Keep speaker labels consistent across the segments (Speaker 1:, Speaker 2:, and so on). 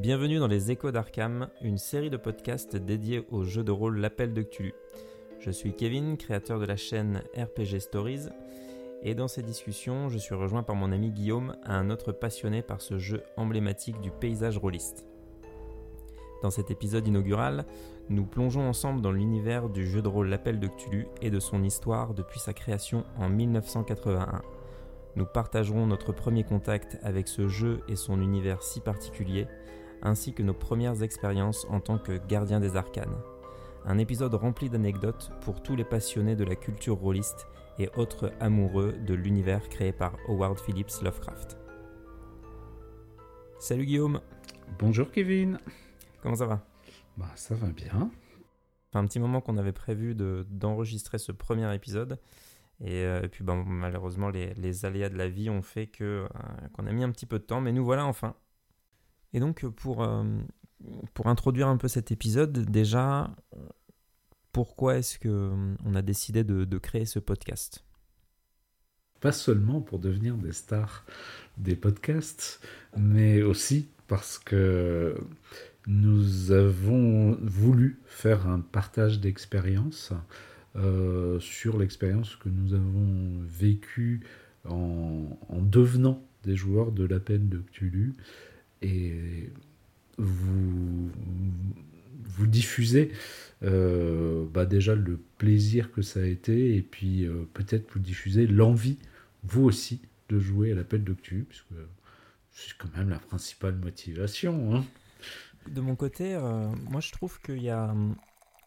Speaker 1: Bienvenue dans les Échos d'Arkham, une série de podcasts dédiés au jeu de rôle L'Appel de Cthulhu. Je suis Kevin, créateur de la chaîne RPG Stories, et dans ces discussions, je suis rejoint par mon ami Guillaume, un autre passionné par ce jeu emblématique du paysage rôliste. Dans cet épisode inaugural, nous plongeons ensemble dans l'univers du jeu de rôle L'Appel de Cthulhu et de son histoire depuis sa création en 1981. Nous partagerons notre premier contact avec ce jeu et son univers si particulier, ainsi que nos premières expériences en tant que gardien des arcanes. Un épisode rempli d'anecdotes pour tous les passionnés de la culture rôliste et autres amoureux de l'univers créé par Howard Phillips Lovecraft. Salut Guillaume
Speaker 2: Bonjour Kevin
Speaker 1: Comment ça va?
Speaker 2: Bah ça va bien.
Speaker 1: un petit moment qu'on avait prévu d'enregistrer ce premier épisode. Et, euh, puis bon, malheureusement, les, aléas de la vie ont fait que euh, qu'on a mis un petit peu de temps, mais nous voilà enfin. Et donc pour, euh, pour introduire un peu cet épisode, déjà, pourquoi est-ce qu'on a décidé de, créer ce podcast?
Speaker 2: Pas seulement pour devenir des stars des podcasts, mais aussi parce que nous avons voulu faire un partage d'expérience euh, sur l'expérience que nous avons vécue en, en, devenant des joueurs de la peine de Cthulhu et vous, vous diffusez euh, bah déjà le plaisir que ça a été et puis euh, peut-être vous diffusez l'envie, vous aussi, de jouer à l'appel Cthulhu, puisque c'est quand même la principale motivation. Hein.
Speaker 1: De mon côté, euh, moi je trouve qu'il y a.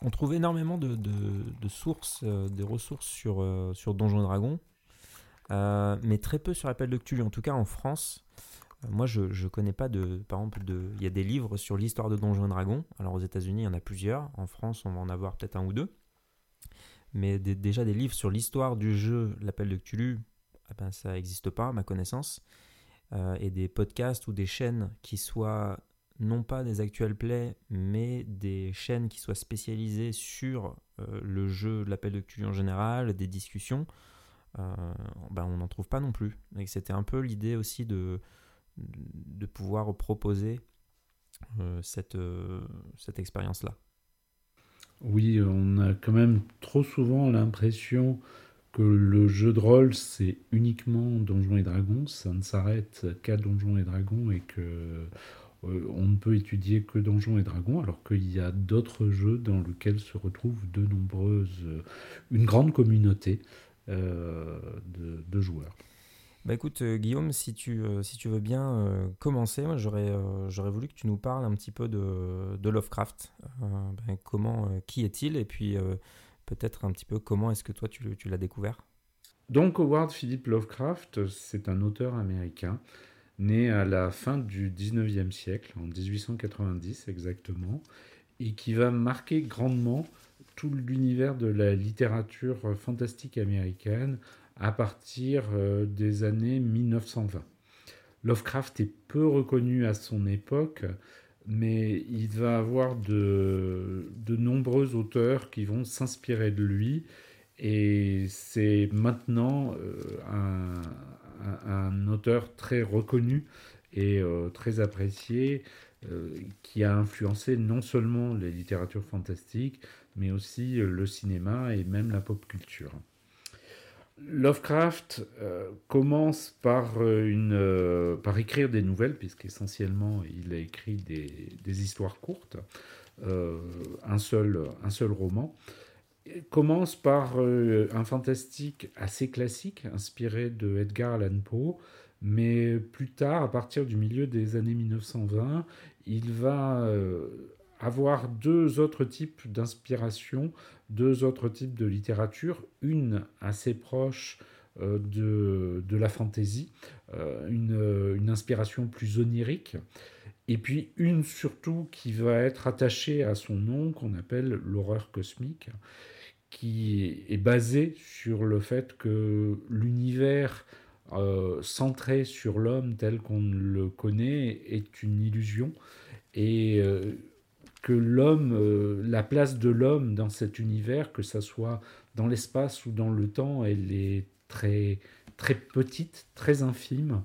Speaker 1: On trouve énormément de, sources, des ressources sur, sur Donjons et Dragons, mais très peu sur l'appel Cthulhu. En tout cas en France, moi, je ne connais pas de. Par exemple, il y a des livres sur l'histoire de Donjons et Dragons. Alors, aux États-Unis, il y en a plusieurs. En France, on va en avoir peut-être un ou deux. Mais déjà, des livres sur l'histoire du jeu, l'appel de Cthulhu, eh ben, ça n'existe pas, à ma connaissance. Euh, et des podcasts ou des chaînes qui soient non pas des actual plays, mais des chaînes qui soient spécialisées sur euh, le jeu, l'appel de Cthulhu en général, des discussions, euh, ben, on n'en trouve pas non plus. Et c'était un peu l'idée aussi de de pouvoir proposer euh, cette, euh, cette expérience-là.
Speaker 2: Oui, on a quand même trop souvent l'impression que le jeu de rôle, c'est uniquement Donjons et Dragons, ça ne s'arrête qu'à Donjons et Dragons et que euh, on ne peut étudier que Donjons et Dragons, alors qu'il y a d'autres jeux dans lesquels se retrouvent de nombreuses, une grande communauté de, joueurs.
Speaker 1: Bah écoute, euh, Guillaume, si tu, euh, si tu veux bien euh, commencer, j'aurais, j'aurais voulu que tu nous parles un petit peu de, de Lovecraft. Ben, comment, qui est-il Et puis peut-être un petit peu comment est-ce que toi tu, tu l'as découvert?
Speaker 2: Donc Howard Philip Lovecraft, c'est un auteur américain né à la fin du 19e siècle, en 1890 exactement, et qui va marquer grandement tout l'univers de la littérature fantastique américaine à partir euh, des années 1920. Lovecraft est peu reconnu à son époque, mais il va avoir de, de nombreux auteurs qui vont s'inspirer de lui, et c'est maintenant euh, un, un, auteur très reconnu et euh, très apprécié, qui a influencé non seulement les littératures fantastiques, mais aussi le cinéma et même la pop culture. Lovecraft euh, commence par, euh, une, euh, par écrire des nouvelles, puisqu'essentiellement il a écrit des, des histoires courtes, un, seul, un seul roman. Il commence par un fantastique assez classique, inspiré de Edgar Allan Poe, mais plus tard, à partir du milieu des années 1920, il va avoir deux autres types d'inspiration, deux autres types de littérature, une assez proche euh, de, de, la fantaisie, euh, une, une, inspiration plus onirique, et puis une surtout qui va être attachée à son nom, qu'on appelle l'horreur cosmique, qui est basée sur le fait que l'univers euh, centré sur l'homme tel qu'on le connaît est une illusion, et que l'homme, euh, la place de l'homme dans cet univers, que ça soit dans l'espace ou dans le temps, elle est très, très petite, très infime,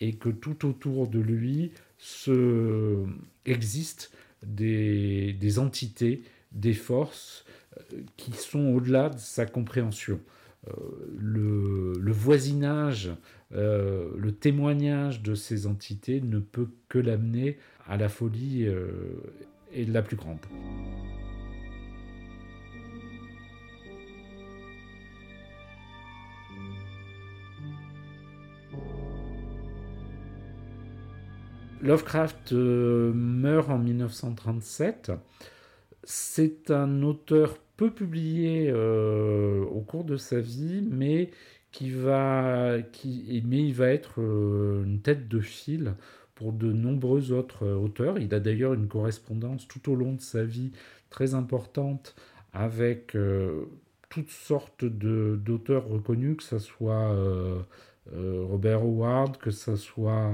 Speaker 2: et que tout autour de lui ce, existent des, des entités, des forces qui sont au-delà de sa compréhension. Le, le, voisinage, le témoignage de ces entités ne peut que l'amener à la folie et la plus grande. Lovecraft euh, meurt en 1937. C'est un auteur peu publié euh, au cours de sa vie, mais qui va, qui, mais il va être euh, une tête de file pour de nombreux autres auteurs. Il a d'ailleurs une correspondance tout au long de sa vie très importante avec toutes sortes d'auteurs reconnus, que ce soit Robert Howard, que ce soit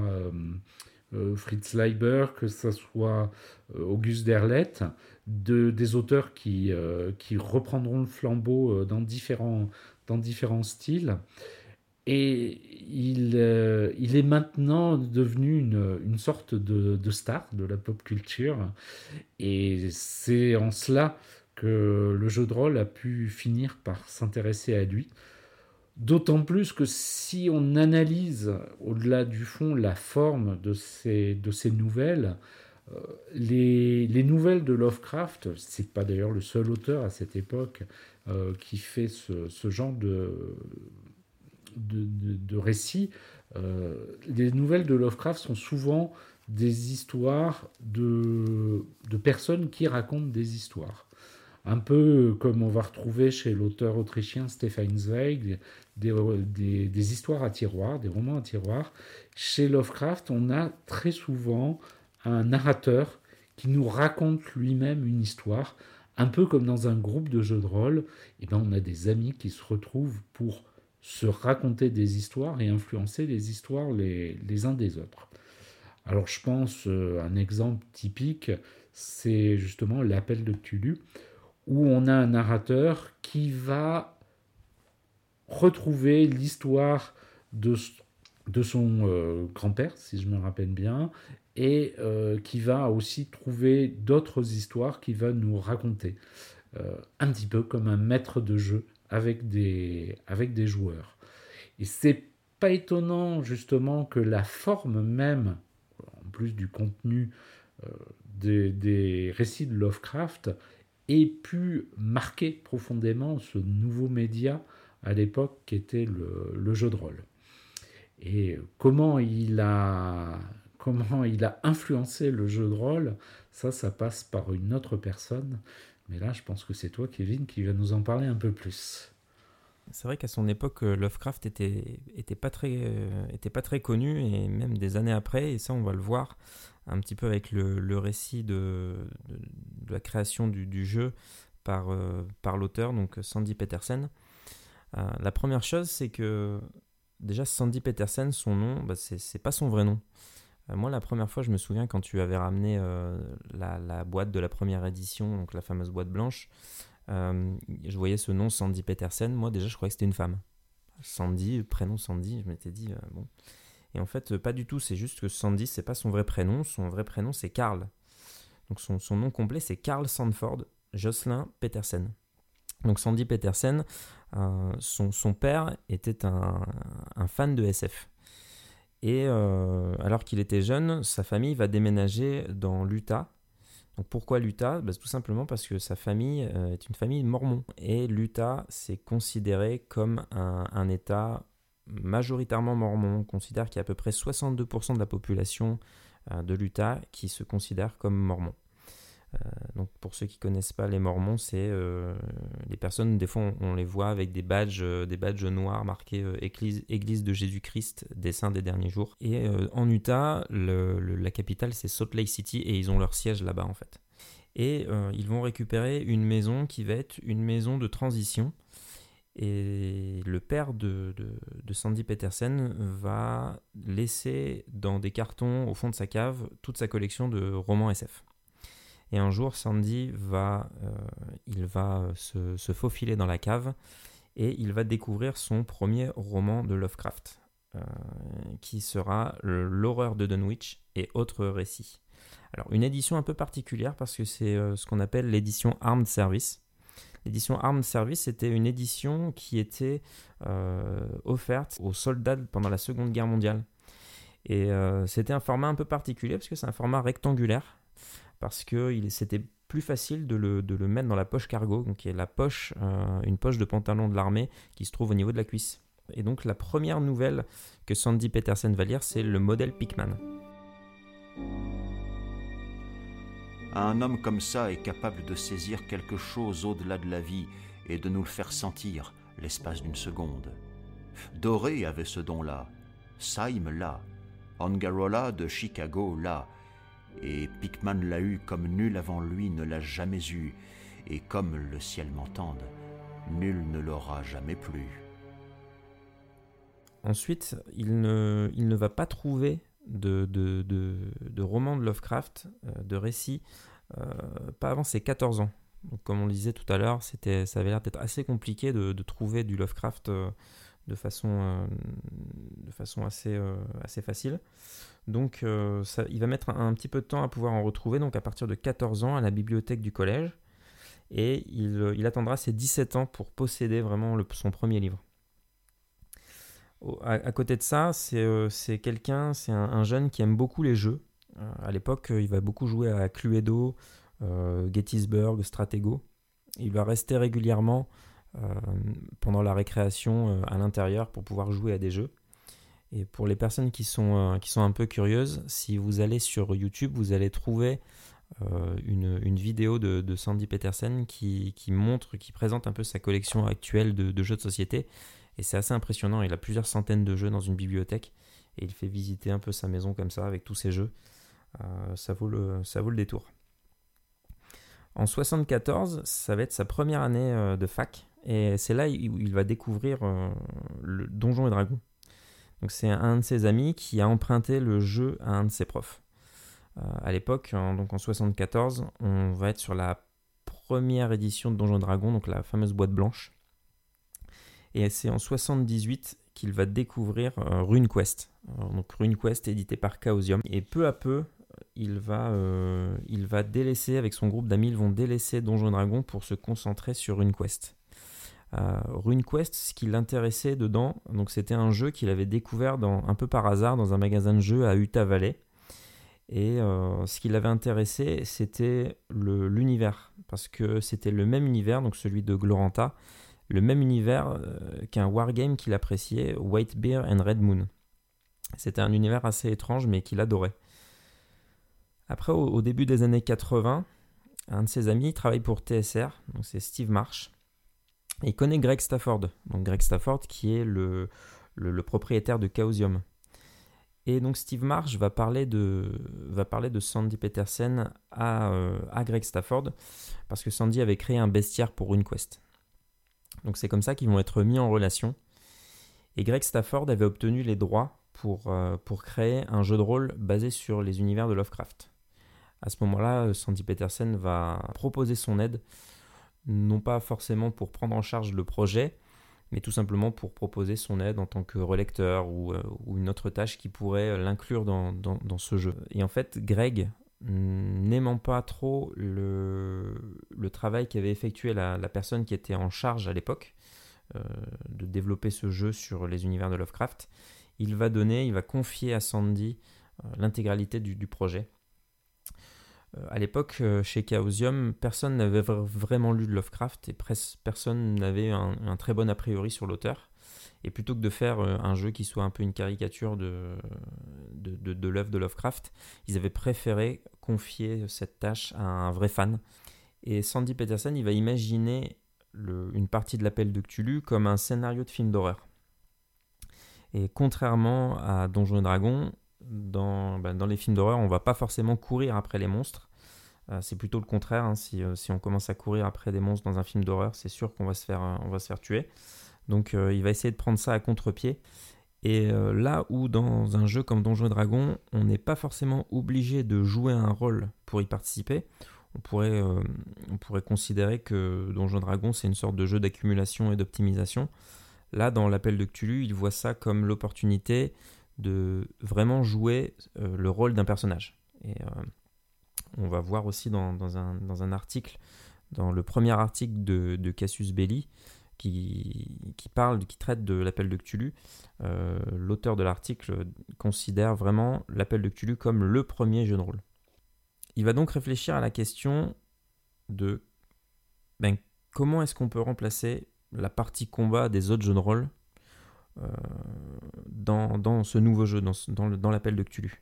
Speaker 2: euh, Fritz Leiber, que ce soit euh, Auguste Derleth, de, des auteurs qui, euh, qui reprendront le flambeau dans différents, dans différents styles. Et il, il est maintenant devenu une, sorte de, star de la pop culture. Et c'est en cela que le jeu de rôle a pu finir par s'intéresser à lui. D'autant plus que si on analyse au-delà du fond la forme de ces, nouvelles, euh, les, les, nouvelles de Lovecraft, c'est pas d'ailleurs le seul auteur à cette époque euh, qui fait ce genre de, de, récits, euh, les nouvelles de Lovecraft sont souvent des histoires de, de personnes qui racontent des histoires un peu comme on va retrouver chez l'auteur autrichien Stefan Zweig, des, histoires à tiroir, des romans à tiroir. Chez Lovecraft, on a très souvent un narrateur qui nous raconte lui-même une histoire, un peu comme dans un groupe de jeux de rôle. Et ben, on a des amis qui se retrouvent pour se raconter des histoires et influencer les histoires les, uns des autres. Alors je pense euh, un exemple typique, c'est justement l'appel de Cthulhu, où on a un narrateur qui va retrouver l'histoire de, son euh, grand-père, si je me rappelle bien, et euh, qui va aussi trouver d'autres histoires qu'il va nous raconter. Un petit peu comme un maître de jeu avec des, avec des joueurs. Et c'est pas étonnant justement que la forme même, en plus du contenu des, des, récits de Lovecraft, ait pu marquer profondément ce nouveau média à l'époque qui était le, jeu de rôle. Et comment il a comment il a influencé le jeu de rôle, ça, ça passe par une autre personne. Mais là, je pense que c'est toi, Kevin, qui va nous en parler un peu plus.
Speaker 1: C'est vrai qu'à son époque, euh, Lovecraft était, était, pas très, euh, était pas très connu, et même des années après, et ça, on va le voir un petit peu avec le, récit de, la création du, jeu par, euh, par l'auteur, donc Sandy Petersen. La première chose, c'est que déjà Sandy Petersen, son nom, bah, c'est pas son vrai nom. Euh, moi, la première fois, je me souviens quand tu avais ramené euh, la, boîte de la première édition, donc la fameuse boîte blanche, je voyais ce nom Sandy Petersen. Moi, déjà, je croyais que c'était une femme. Sandy, prénom Sandy, je m'étais dit, bon. Et en fait, pas du tout, c'est juste que Sandy, c'est pas son vrai prénom. Son vrai prénom, c'est Carl. Donc son, nom complet, c'est Carl Sanford Jocelyn Petersen. Donc Sandy Petersen, euh, son, père était un, fan de SF. Et euh, alors qu'il était jeune, sa famille va déménager dans l'Utah. Pourquoi l'Utah? Bah, Tout simplement parce que sa famille euh, est une famille mormon. Et l'Utah, c'est considéré comme un, un, État majoritairement mormon. On considère qu'il y a à peu près 62% de la population de l'Utah qui se considère comme mormon. Euh, donc pour ceux qui connaissent pas les Mormons, c'est euh, les personnes des fois on, les voit avec des badges, euh, des badges noirs marqués Église, Église de Jésus-Christ des saints des derniers jours. Et en Utah, la capitale c'est Salt Lake City et ils ont leur siège là-bas en fait. Et ils vont récupérer une maison qui va être une maison de transition. Et le père de, de, Sandy Petersen va laisser dans des cartons au fond de sa cave toute sa collection de romans SF. Et un jour, Sandy va, euh, il va se, faufiler dans la cave et il va découvrir son premier roman de Lovecraft. qui sera l'horreur de Dunwich et autres récits. Alors une édition un peu particulière parce que c'est ce qu'on appelle l'édition Armed Service. L'édition Armed Service, c'était une édition qui était offerte aux soldats pendant la Seconde Guerre mondiale. Et c'était un format un peu particulier parce que c'est un format rectangulaire parce que c'était plus facile de le, mettre dans la poche cargo, qui est la poche, euh, une poche de pantalon de l'armée qui se trouve au niveau de la cuisse. Et donc la première nouvelle que Sandy Petersen va lire, c'est le modèle Pickman.
Speaker 3: Un homme comme ça est capable de saisir quelque chose au-delà de la vie et de nous le faire sentir l'espace d'une seconde. Doré avait ce don-là, Syme là, Angarola de Chicago là, et Pickman l'a eu comme nul avant lui ne l'a jamais eu, et comme le ciel m'entende, nul ne l'aura jamais plus.
Speaker 1: Ensuite, il ne, il ne va pas trouver de, de, de, romans de Lovecraft, euh, de récits, euh, pas avant ses 14 ans. Donc, comme on le disait tout à l'heure, c'était, ça avait l'air d'être assez compliqué de, trouver du Lovecraft euh, de façon, de façon assez, assez facile. Donc euh, il va mettre un, petit peu de temps à pouvoir en retrouver, donc à partir de 14 ans à la bibliothèque du collège. Et il, euh, attendra ses 17 ans pour posséder vraiment son premier livre. à, côté de ça, c'est euh, quelqu'un, c'est un, jeune qui aime beaucoup les jeux. à l'époque, il va beaucoup jouer à Cluedo, Gettysburg, Stratego. Il va rester régulièrement pendant la récréation à l'intérieur pour pouvoir jouer à des jeux. Et pour les personnes qui sont, euh, qui sont un peu curieuses, si vous allez sur YouTube, vous allez trouver euh, une, une, vidéo de, Sandy Petersen qui, qui, montre, qui présente un peu sa collection actuelle de, de jeux de société. Et c'est assez impressionnant. Il a plusieurs centaines de jeux dans une bibliothèque. Et il fait visiter un peu sa maison comme ça avec tous ses jeux. Euh, ça, vaut le, ça vaut le détour. En 74, ça va être sa première année de fac. Et c'est là où il va découvrir le Donjon et Dragon. C'est un de ses amis qui a emprunté le jeu à un de ses profs. Euh, à l'époque, donc en 74, on va être sur la première édition de Donjons Dragon, donc la fameuse boîte blanche. Et c'est en 78 qu'il va découvrir euh, RuneQuest. donc RuneQuest édité par Chaosium. Et peu à peu, il va, euh, il va délaisser, avec son groupe d'amis, ils vont délaisser Donjons Dragon pour se concentrer sur RuneQuest. Euh, RuneQuest, ce qui l'intéressait dedans, donc c'était un jeu qu'il avait découvert un peu par hasard dans un magasin de jeux à Utah Valley. Et euh, ce qui l'avait intéressé, c'était l'univers, parce que c'était le même univers, donc celui de Gloranta, le même univers euh, qu'un wargame qu'il appréciait, White Bear and Red Moon. C'était un univers assez étrange, mais qu'il adorait. Après, au, au, début des années 80, un de ses amis travaille pour TSR, donc c'est Steve Marsh, il connaît Greg Stafford, donc Greg Stafford qui est le, propriétaire de Chaosium. Et donc Steve Marsh va parler de, Sandy Petersen à, euh, à Greg Stafford, parce que Sandy avait créé un bestiaire pour RuneQuest. Donc c'est comme ça qu'ils vont être mis en relation. Et Greg Stafford avait obtenu les droits pour, euh, pour créer un jeu de rôle basé sur les univers de Lovecraft. À ce moment-là, Sandy Petersen va proposer son aide non pas forcément pour prendre en charge le projet, mais tout simplement pour proposer son aide en tant que relecteur ou, euh, une autre tâche qui pourrait l'inclure dans, ce jeu. Et en fait, Greg, n'aimant pas trop le, travail qu'avait effectué la, personne qui était en charge à l'époque euh, de développer ce jeu sur les univers de Lovecraft, il va donner, il va confier à Sandy euh, l'intégralité du projet euh, à l'époque, euh, chez Chaosium, personne n'avait vraiment lu de Lovecraft et personne n'avait un, très bon a priori sur l'auteur. Et plutôt que de faire euh, un jeu qui soit un peu une caricature de, de, l'œuvre de Lovecraft, ils avaient préféré confier cette tâche à un vrai fan. Et Sandy Peterson, il va imaginer une partie de l'appel de Cthulhu comme un scénario de film d'horreur. Et contrairement à Donjons et Dragons, ben, dans, les films d'horreur, on va pas forcément courir après les monstres. Euh, c'est plutôt le contraire. Hein. Euh, si, on commence à courir après des monstres dans un film d'horreur, c'est sûr qu'on va, se faire, euh, se faire tuer. Donc il va essayer de prendre ça à contre-pied. Et là où dans un jeu comme Donjons et Dragons, on n'est pas forcément obligé de jouer un rôle pour y participer, on pourrait, on pourrait considérer que Donjons et Dragons c'est une sorte de jeu d'accumulation et d'optimisation. Là, dans l'appel de Cthulhu, il voit ça comme l'opportunité de vraiment jouer euh, le rôle d'un personnage. Et on va voir aussi dans, un, article, dans le premier article de, Cassius Belli, qui, parle, qui traite de l'appel de Cthulhu, l'auteur de l'article considère vraiment l'appel de Cthulhu comme le premier jeu de rôle. Il va donc réfléchir à la question de ben, comment est-ce qu'on peut remplacer la partie combat des autres jeux de rôle euh, dans, ce nouveau jeu, dans, l'appel de Cthulhu.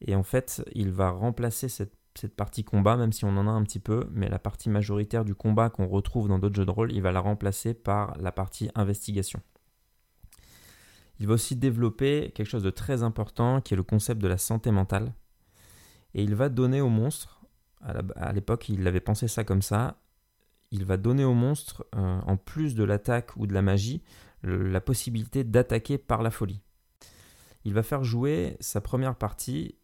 Speaker 1: Et en fait, il va remplacer cette, partie combat, même si on en a un petit peu, mais la partie majoritaire du combat qu'on retrouve dans d'autres jeux de rôle, il va la remplacer par la partie investigation. Il va aussi développer quelque chose de très important qui est le concept de la santé mentale. Et il va donner au monstre, à l'époque il avait pensé ça comme ça, il va donner au monstre, euh, en plus de l'attaque ou de la magie, la possibilité d'attaquer par la folie. Il va faire jouer sa première partie,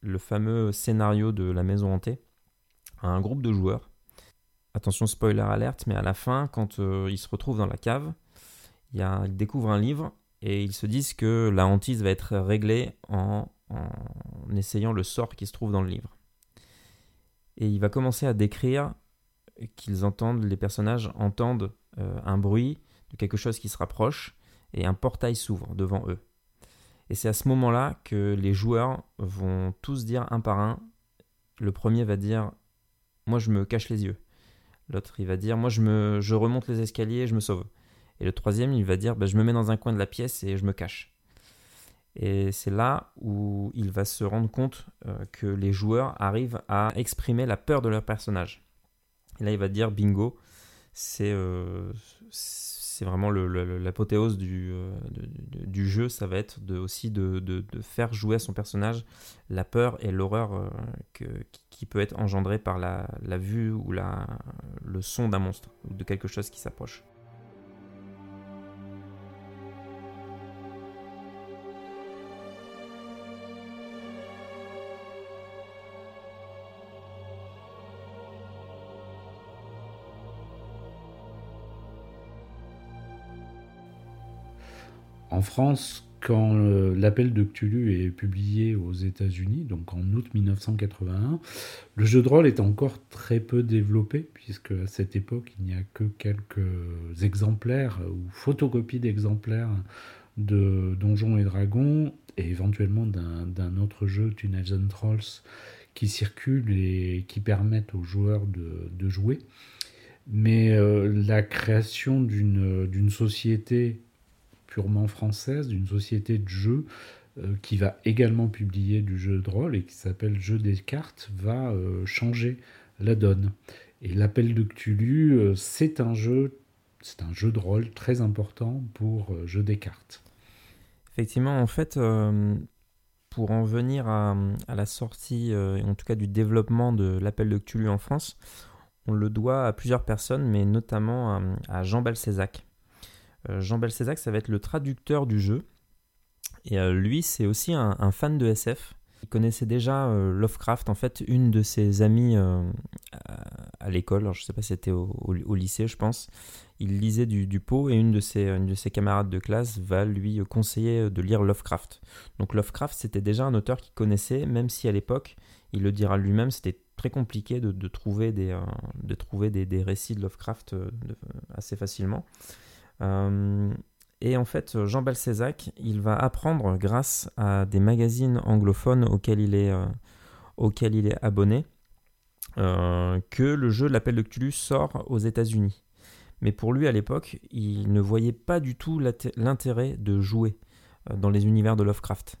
Speaker 1: le fameux scénario de la maison hantée, à un groupe de joueurs. Attention spoiler alerte, mais à la fin, quand euh, ils se retrouvent dans la cave, il, il découvre un livre et ils se disent que la hantise va être réglée en en essayant le sort qui se trouve dans le livre. Et il va commencer à décrire qu'ils entendent, les personnages entendent euh, un bruit de quelque chose qui se rapproche et un portail s'ouvre devant eux. Et c'est à ce moment-là que les joueurs vont tous dire un par un. Le premier va dire Moi je me cache les yeux. L'autre il va dire Moi je, me, remonte les escaliers et je me sauve. Et le troisième il va dire bah, Je me mets dans un coin de la pièce et je me cache. Et c'est là où il va se rendre compte euh, que les joueurs arrivent à exprimer la peur de leur personnage. Et là, il va dire bingo, c'est euh, vraiment l'apothéose du, euh, du, jeu. Ça va être aussi de, faire jouer à son personnage la peur et l'horreur qui peut être engendrée par la, vue ou le son d'un monstre ou de quelque chose qui s'approche.
Speaker 2: En France, quand euh, l'appel de Cthulhu est publié aux États-Unis, donc en août 1981, le jeu de rôle est encore très peu développé, puisque à cette époque, il n'y a que quelques exemplaires ou photocopies d'exemplaires de Donjons et Dragons, et éventuellement d'un autre jeu, Tunnels and Trolls, qui circulent et qui permettent aux joueurs de, jouer. Mais euh, la création d'une société purement française, d'une société de jeux euh, qui va également publier du jeu de rôle et qui s'appelle Jeu des cartes, va euh, changer la donne. Et l'appel de Cthulhu, euh, c'est un jeu, c'est un jeu de rôle très important pour Jeu des cartes.
Speaker 1: Effectivement, en fait, pour en venir à, la sortie, en tout cas du développement de l'appel de Cthulhu en France, on le doit à plusieurs personnes, mais notamment à, Jean Balcezac. Euh, Jean Belcézac, ça va être le traducteur du jeu. Et euh, lui, c'est aussi un, fan de SF. Il connaissait déjà euh, Lovecraft. En fait, une de ses amies à, l'école, je ne sais pas si c'était au, lycée, je pense, il lisait du, du et une de, ses, une de ses camarades de classe va lui conseiller de lire Lovecraft. Donc Lovecraft, c'était déjà un auteur qu'il connaissait, même si à l'époque, il le dira lui-même, c'était très compliqué de, trouver, des, de trouver des, récits de Lovecraft assez facilement. Euh, et en fait, Jean Balcezac, il va apprendre grâce à des magazines anglophones auxquels il est, euh, auxquels il est abonné euh, que le jeu L'Appel de Cthulhu sort aux États-Unis. Mais pour lui, à l'époque, il ne voyait pas du tout l'intérêt de jouer dans les univers de Lovecraft.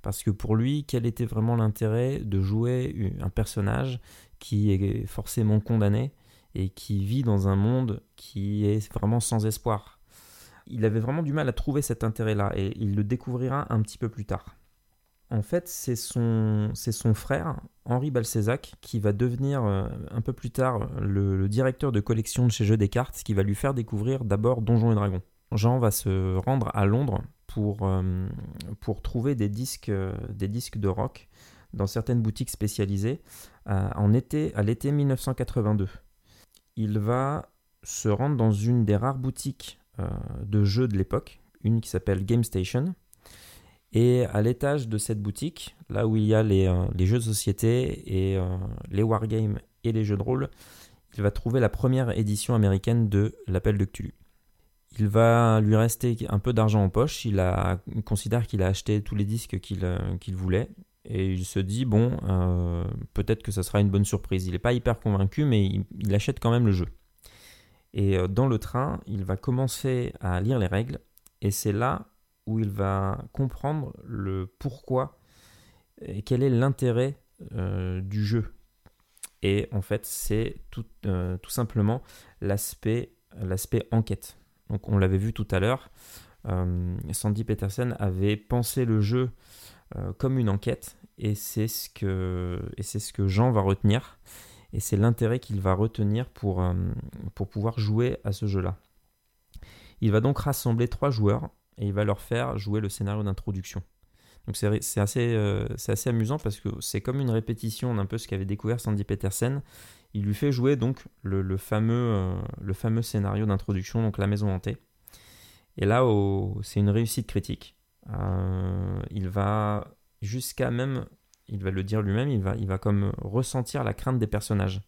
Speaker 1: Parce que pour lui, quel était vraiment l'intérêt de jouer un personnage qui est forcément condamné et qui vit dans un monde qui est vraiment sans espoir? Il avait vraiment du mal à trouver cet intérêt-là et il le découvrira un petit peu plus tard. En fait, c'est son, frère, Henri Balcezac, qui va devenir euh, un peu plus tard le, directeur de collection de chez Jeux des Cartes, qui va lui faire découvrir d'abord Donjons et Dragons. Jean va se rendre à Londres pour, euh, trouver des disques, euh, des disques de rock dans certaines boutiques spécialisées en été, à l'été 1982. Il va se rendre dans une des rares boutiques de jeux de l'époque, une qui s'appelle Game Station. Et à l'étage de cette boutique, là où il y a les, jeux de société et les wargames et les jeux de rôle, il va trouver la première édition américaine de L'Appel de Cthulhu. Il va lui rester un peu d'argent en poche, il, considère qu'il a acheté tous les disques qu'il voulait, et il se dit, bon, euh, peut-être que ça sera une bonne surprise. Il n'est pas hyper convaincu, mais il, achète quand même le jeu. Et euh, dans le train, il va commencer à lire les règles, et c'est là où il va comprendre le pourquoi et quel est l'intérêt euh, du jeu. Et en fait, c'est tout, tout simplement l'aspect enquête. Donc on l'avait vu tout à l'heure, Sandy Peterson avait pensé le jeu euh, comme une enquête et c'est ce que et c'est ce que Jean va retenir et c'est l'intérêt qu'il va retenir pour, euh, pour pouvoir jouer à ce jeu-là. Il va donc rassembler trois joueurs et il va leur faire jouer le scénario d'introduction. Donc c'est assez, euh, assez amusant parce que c'est comme une répétition d'un peu ce qu'avait découvert Sandy Petersen. Il lui fait jouer donc le, fameux, le fameux scénario d'introduction, donc la maison hantée. Et là, c'est une réussite critique. Euh, il va jusqu'à même, il va le dire lui-même, il va, comme ressentir la crainte des personnages.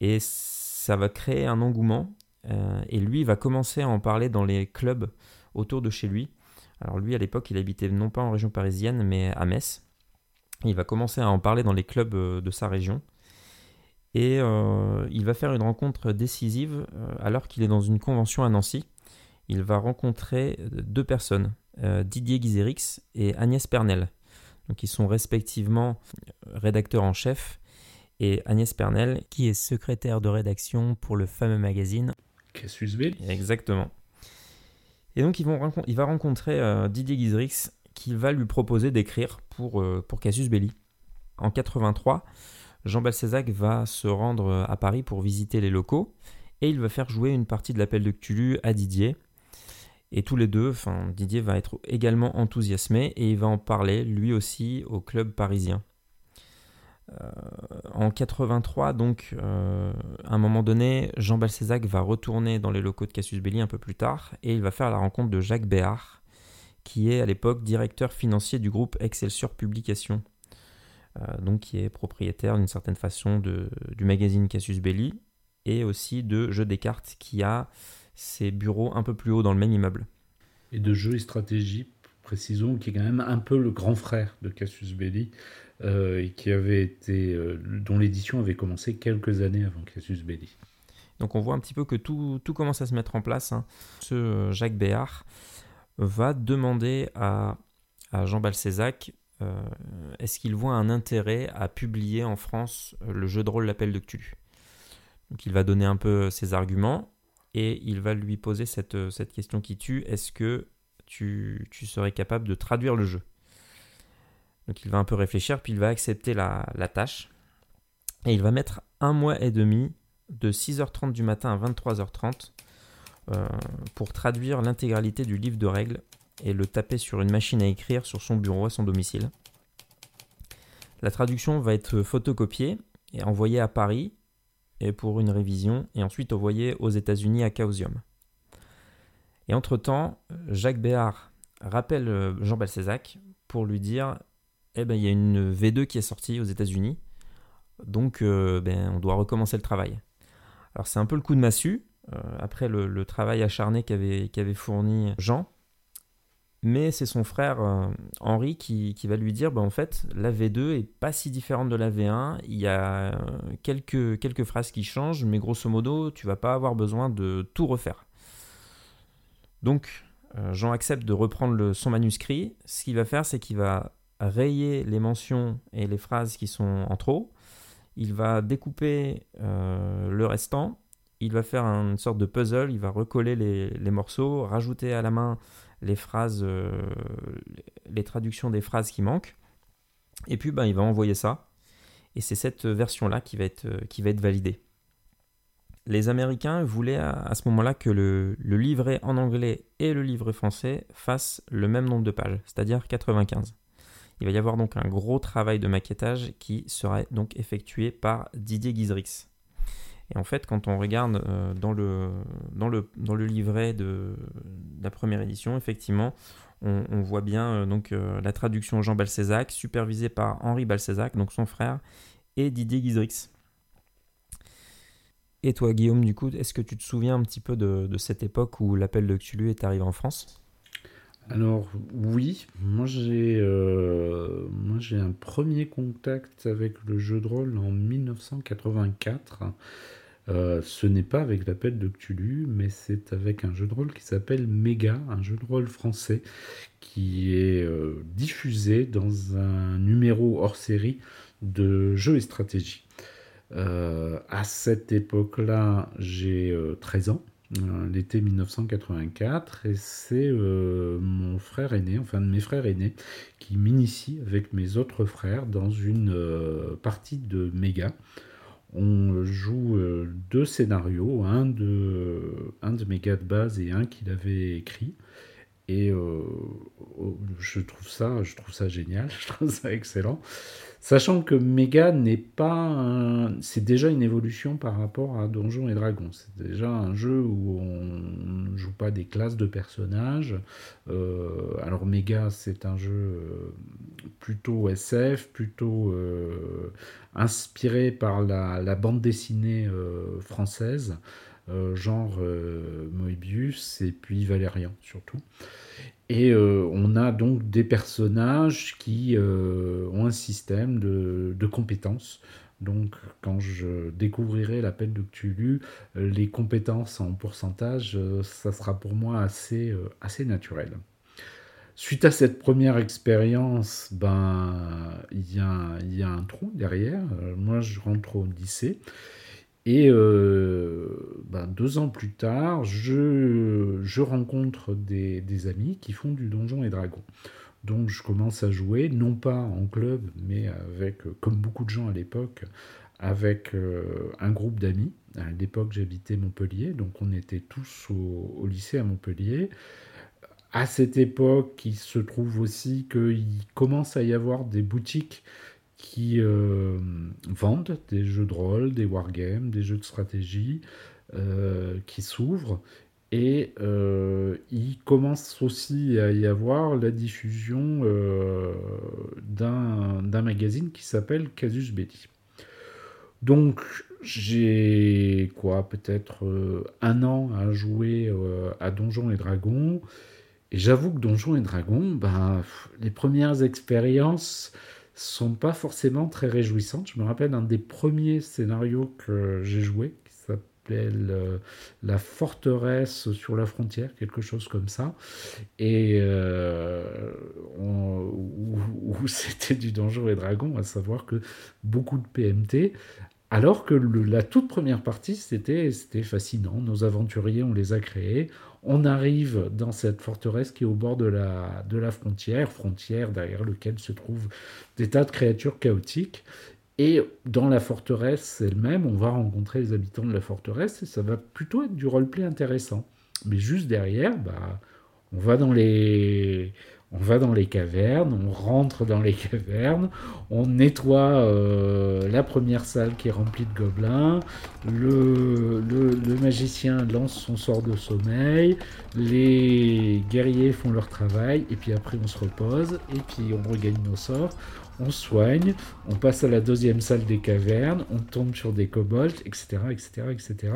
Speaker 1: Et ça va créer un engouement. Euh, et lui, il va commencer à en parler dans les clubs autour de chez lui. Alors lui, à l'époque, il habitait non pas en région parisienne, mais à Metz. Il va commencer à en parler dans les clubs euh, de sa région. Et il va faire une rencontre décisive alors qu'il est dans une convention à Nancy. Il va rencontrer deux personnes. Euh, Didier Guizerix et Agnès Pernel. Donc, ils sont respectivement rédacteurs en chef et Agnès Pernel, qui est secrétaire de rédaction pour le fameux magazine
Speaker 2: Cassius Belli.
Speaker 1: Exactement. Et donc, ils vont, il va rencontrer euh, Didier Guizerix qui va lui proposer d'écrire pour, euh, pour Cassius Belli. En 83, Jean Balcezac va se rendre à Paris pour visiter les locaux et il va faire jouer une partie de l'appel de Cthulhu à Didier et tous les deux, enfin, Didier va être également enthousiasmé et il va en parler lui aussi au club parisien. Euh, en 83, donc, euh, à un moment donné, Jean Balcezac va retourner dans les locaux de Cassius Belli un peu plus tard et il va faire la rencontre de Jacques Béard, qui est à l'époque directeur financier du groupe Excelsior Publications, euh, donc qui est propriétaire d'une certaine façon du magazine Cassius Belli et aussi de Jeux des cartes qui a ses bureaux un peu plus haut dans le même immeuble.
Speaker 2: Et de jeux et stratégie, précisons, qui est quand même un peu le grand frère de Cassius Belli, euh, et qui avait été, euh, dont l'édition avait commencé quelques années avant Cassius Belli.
Speaker 1: Donc on voit un petit peu que tout, tout commence à se mettre en place. Hein. Ce euh, Jacques Béard va demander à, à Jean Balcezac est-ce qu'il voit un intérêt à publier en France le jeu de rôle L'Appel de Cthulhu? Donc il va donner un peu ses arguments et il va lui poser cette, euh, cette question qui tue, est-ce que tu, tu, serais capable de traduire le jeu? Donc il va un peu réfléchir, puis il va accepter la, la tâche, et il va mettre un mois et demi, de 6h30 du matin à 23h30, euh, pour traduire l'intégralité du livre de règles et le taper sur une machine à écrire sur son bureau à son domicile. La traduction va être photocopiée et envoyée à Paris et pour une révision, et ensuite envoyé aux États-Unis à Chaosium. Et entre-temps, Jacques Béard rappelle euh, Jean Balcezac pour lui dire Eh ben, il y a une V2 qui est sortie aux États-Unis, donc euh, ben, on doit recommencer le travail. Alors c'est un peu le coup de massue, euh, après le, travail acharné qu'avait fourni Jean, mais c'est son frère euh, Henri qui, va lui dire bah, en fait, la V2 est pas si différente de la V1. Il y a euh, quelques, quelques phrases qui changent, mais grosso modo, tu vas pas avoir besoin de tout refaire. Donc, euh, Jean accepte de reprendre son manuscrit. Ce qu'il va faire, c'est qu'il va rayer les mentions et les phrases qui sont en trop. Il va découper le restant. Il va faire une sorte de puzzle. Il va recoller les, les morceaux, rajouter à la main euh, les traductions des phrases qui manquent. Et puis, ben, il va envoyer ça. Et c'est cette version-là qui, va être, euh, qui va être validée. Les Américains voulaient à, ce moment-là que le, livret en anglais et le livret français fassent le même nombre de pages, c'est-à-dire 95. Il va y avoir donc un gros travail de maquettage qui sera donc effectué par Didier Guizrix. Et en fait, quand on regarde dans, le, dans, le, livret de, la première édition, effectivement, on, voit bien donc la traduction Jean Balcezac, supervisée par Henri Balcezac, donc son frère, et Didier Guizrix. Et toi, Guillaume, du coup, est-ce que tu te souviens un petit peu de, cette époque où l'appel de Cthulhu est arrivé en France?
Speaker 2: Alors oui, moi j'ai euh, moi j'ai un premier contact avec le jeu de rôle en 1984. Euh, ce n'est pas avec l'appel de Cthulhu, mais c'est avec un jeu de rôle qui s'appelle Mega, un jeu de rôle français qui est euh, diffusé dans un numéro hors série de jeux et stratégie. À cette époque-là, j'ai 13 euh, ans, l'été 1984, et c'est mon frère aîné, enfin de mes frères aînés, qui m'initie avec mes autres frères dans une partie de Méga. On joue deux scénarios, un de, un de Méga de base et un qu'il avait écrit. Et je trouve ça, je trouve ça génial, je trouve ça excellent. Sachant que Mega n'est pas. C'est déjà une évolution par rapport à Donjons et Dragons. C'est déjà un jeu où on ne joue pas des classes de personnages. Euh, alors, Mega, c'est un jeu euh, plutôt SF, plutôt euh, inspiré par la, bande dessinée française, genre Moebius et puis Valérian surtout. Et euh, on a donc des personnages qui euh, ont un système de, compétences. Donc, quand je découvrirai l'appel de Cthulhu, les compétences en pourcentage, euh, ça sera pour moi assez, assez naturel. Suite à cette première expérience, ben, il y, y, a un trou derrière. moi, je rentre au lycée. Et euh, ben, deux ans plus tard, je, rencontre des, amis qui font du donjon et dragon. Donc je commence à jouer, non pas en club, mais avec, comme beaucoup de gens à l'époque, avec euh, un groupe d'amis. À l'époque, j'habitais Montpellier, donc on était tous au, au, lycée à Montpellier. À cette époque, il se trouve aussi qu'il commence à y avoir des boutiques qui euh, vendent des jeux de rôle, des wargames, des jeux de stratégie euh, qui s'ouvrent. Et euh, il commence aussi à y avoir la diffusion d'un magazine qui s'appelle Casus Belli. Donc j'ai quoi, peut-être un an à jouer à Donjons et Dragons. Et j'avoue que Donjons et Dragons, ben, les premières expériences, sont pas forcément très réjouissantes. Je me rappelle un des premiers scénarios que j'ai joué, qui s'appelait La forteresse sur la frontière, quelque chose comme ça, et euh, où, c'était du Donjon et Dragon, à savoir que beaucoup de PMT. Alors que la toute première partie, c'était fascinant. Nos aventuriers, on les a créés, on arrive dans cette forteresse qui est au bord de la, frontière, frontière derrière laquelle se trouvent des tas de créatures chaotiques. Et dans la forteresse elle-même, on va rencontrer les habitants de la forteresse et ça va plutôt être du roleplay intéressant. Mais juste derrière, bah, on va dans les, on va dans les cavernes, on rentre dans les cavernes, on nettoie euh, la première salle qui est remplie de gobelins, le, magicien lance son sort de sommeil, les guerriers font leur travail, et puis après on se repose, et puis on regagne nos sorts, on soigne, on passe à la deuxième salle des cavernes, on tombe sur des kobolds, etc., etc., etc.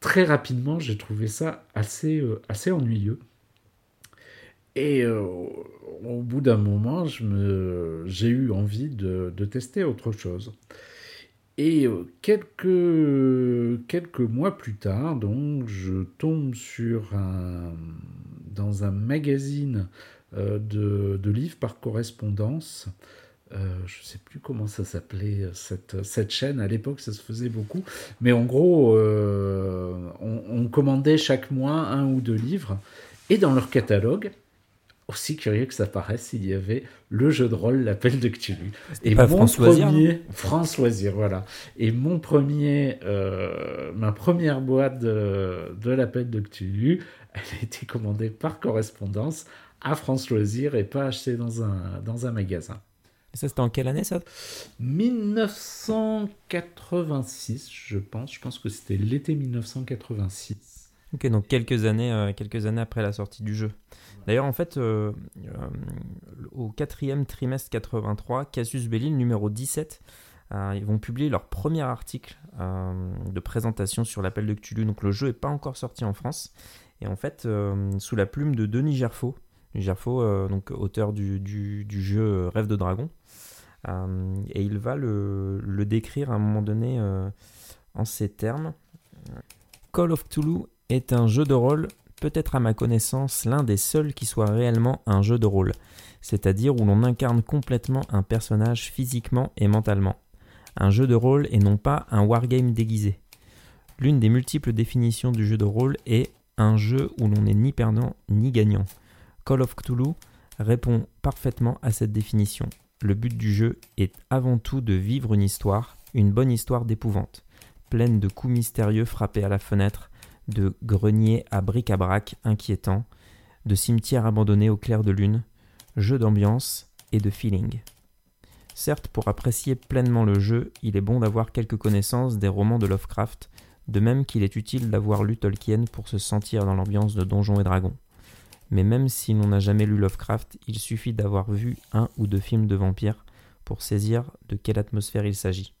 Speaker 2: Très rapidement, j'ai trouvé ça assez, euh, assez ennuyeux. Et euh, au bout d'un moment, j'ai eu envie de, tester autre chose. Et euh, quelques, quelques mois plus tard, donc, je tombe sur un, dans un magazine euh, de, livres par correspondance. je ne sais plus comment ça s'appelait cette, cette chaîne. À l'époque, ça se faisait beaucoup. Mais en gros, on commandait chaque mois un ou deux livres. Et dans leur catalogue, aussi curieux que ça paraisse, il y avait le jeu de rôle L'appel de Cthulhu.
Speaker 1: Et mon premier,
Speaker 2: Françoisir, voilà. Et mon premier, euh, ma première boîte de, de L'Appel de Cthulhu, elle a été commandée par correspondance à France Loisir et pas achetée dans un, dans un magasin.
Speaker 1: Et ça, c'était en quelle année ça?
Speaker 2: 1986, je pense. Je pense que c'était l'été 1986.
Speaker 1: Ok, donc quelques années, euh, quelques années après la sortie du jeu. D'ailleurs, en fait, euh, euh, au quatrième trimestre 83, Casus Belli, numéro 17, ils vont publier leur premier article de présentation sur l'appel de Cthulhu. Donc le jeu n'est pas encore sorti en France. Et en fait, sous la plume de Denis donc auteur du, jeu Rêve de Dragon, et il va le, le, décrire à un moment donné en ces termes. Call of Cthulhu est un jeu de rôle, peut-être à ma connaissance l'un des seuls qui soit réellement un jeu de rôle, c'est-à-dire où l'on incarne complètement un personnage physiquement et mentalement. Un jeu de rôle et non pas un wargame déguisé. L'une des multiples définitions du jeu de rôle est un jeu où l'on n'est ni perdant ni gagnant. Call of Cthulhu répond parfaitement à cette définition. Le but du jeu est avant tout de vivre une histoire, une bonne histoire d'épouvante, pleine de coups mystérieux frappés à la fenêtre, de greniers à bric-à-brac inquiétants, de cimetières abandonnés au clair de lune, jeu d'ambiance et de feeling. Certes, pour apprécier pleinement le jeu, il est bon d'avoir quelques connaissances des romans de Lovecraft, de même qu'il est utile d'avoir lu Tolkien pour se sentir dans l'ambiance de Donjons et Dragons. Mais même si l'on n'a jamais lu Lovecraft, il suffit d'avoir vu un ou deux films de vampires pour saisir de quelle atmosphère il s'agit.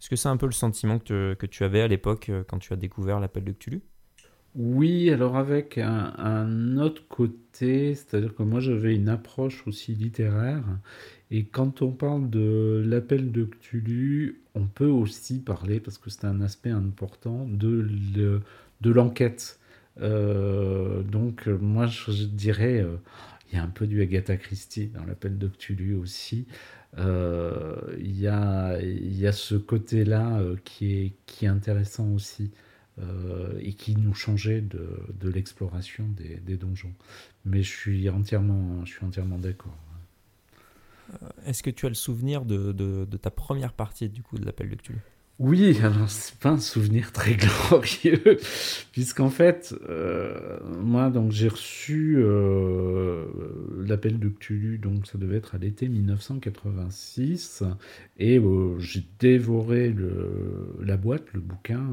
Speaker 1: Est-ce que c'est un peu le sentiment que, tu avais à l'époque euh, quand tu as découvert l'appel de Cthulhu?
Speaker 2: Oui, alors avec un, autre côté, c'est-à-dire que moi j'avais une approche aussi littéraire, et quand on parle de l'appel de Cthulhu, on peut aussi parler, parce que c'est un aspect important, de, de l'enquête. Euh, donc moi je dirais, euh, il y a un peu du Agatha Christie dans l'appel de Cthulhu aussi. Euh, il y, a, y a ce côté-là euh, qui, est, qui est intéressant aussi euh, et qui nous changeait de, de l'exploration des, des, donjons. Mais je suis entièrement, entièrement d'accord.
Speaker 1: Est-ce que tu as le souvenir de, de, de, ta première partie du coup de l'appel de Cthulhu?
Speaker 2: Oui, alors c'est pas un souvenir très glorieux, puisqu'en fait, euh, moi donc j'ai reçu euh, l'appel de Cthulhu, donc ça devait être à l'été 1986, et euh, j'ai dévoré la boîte, le bouquin,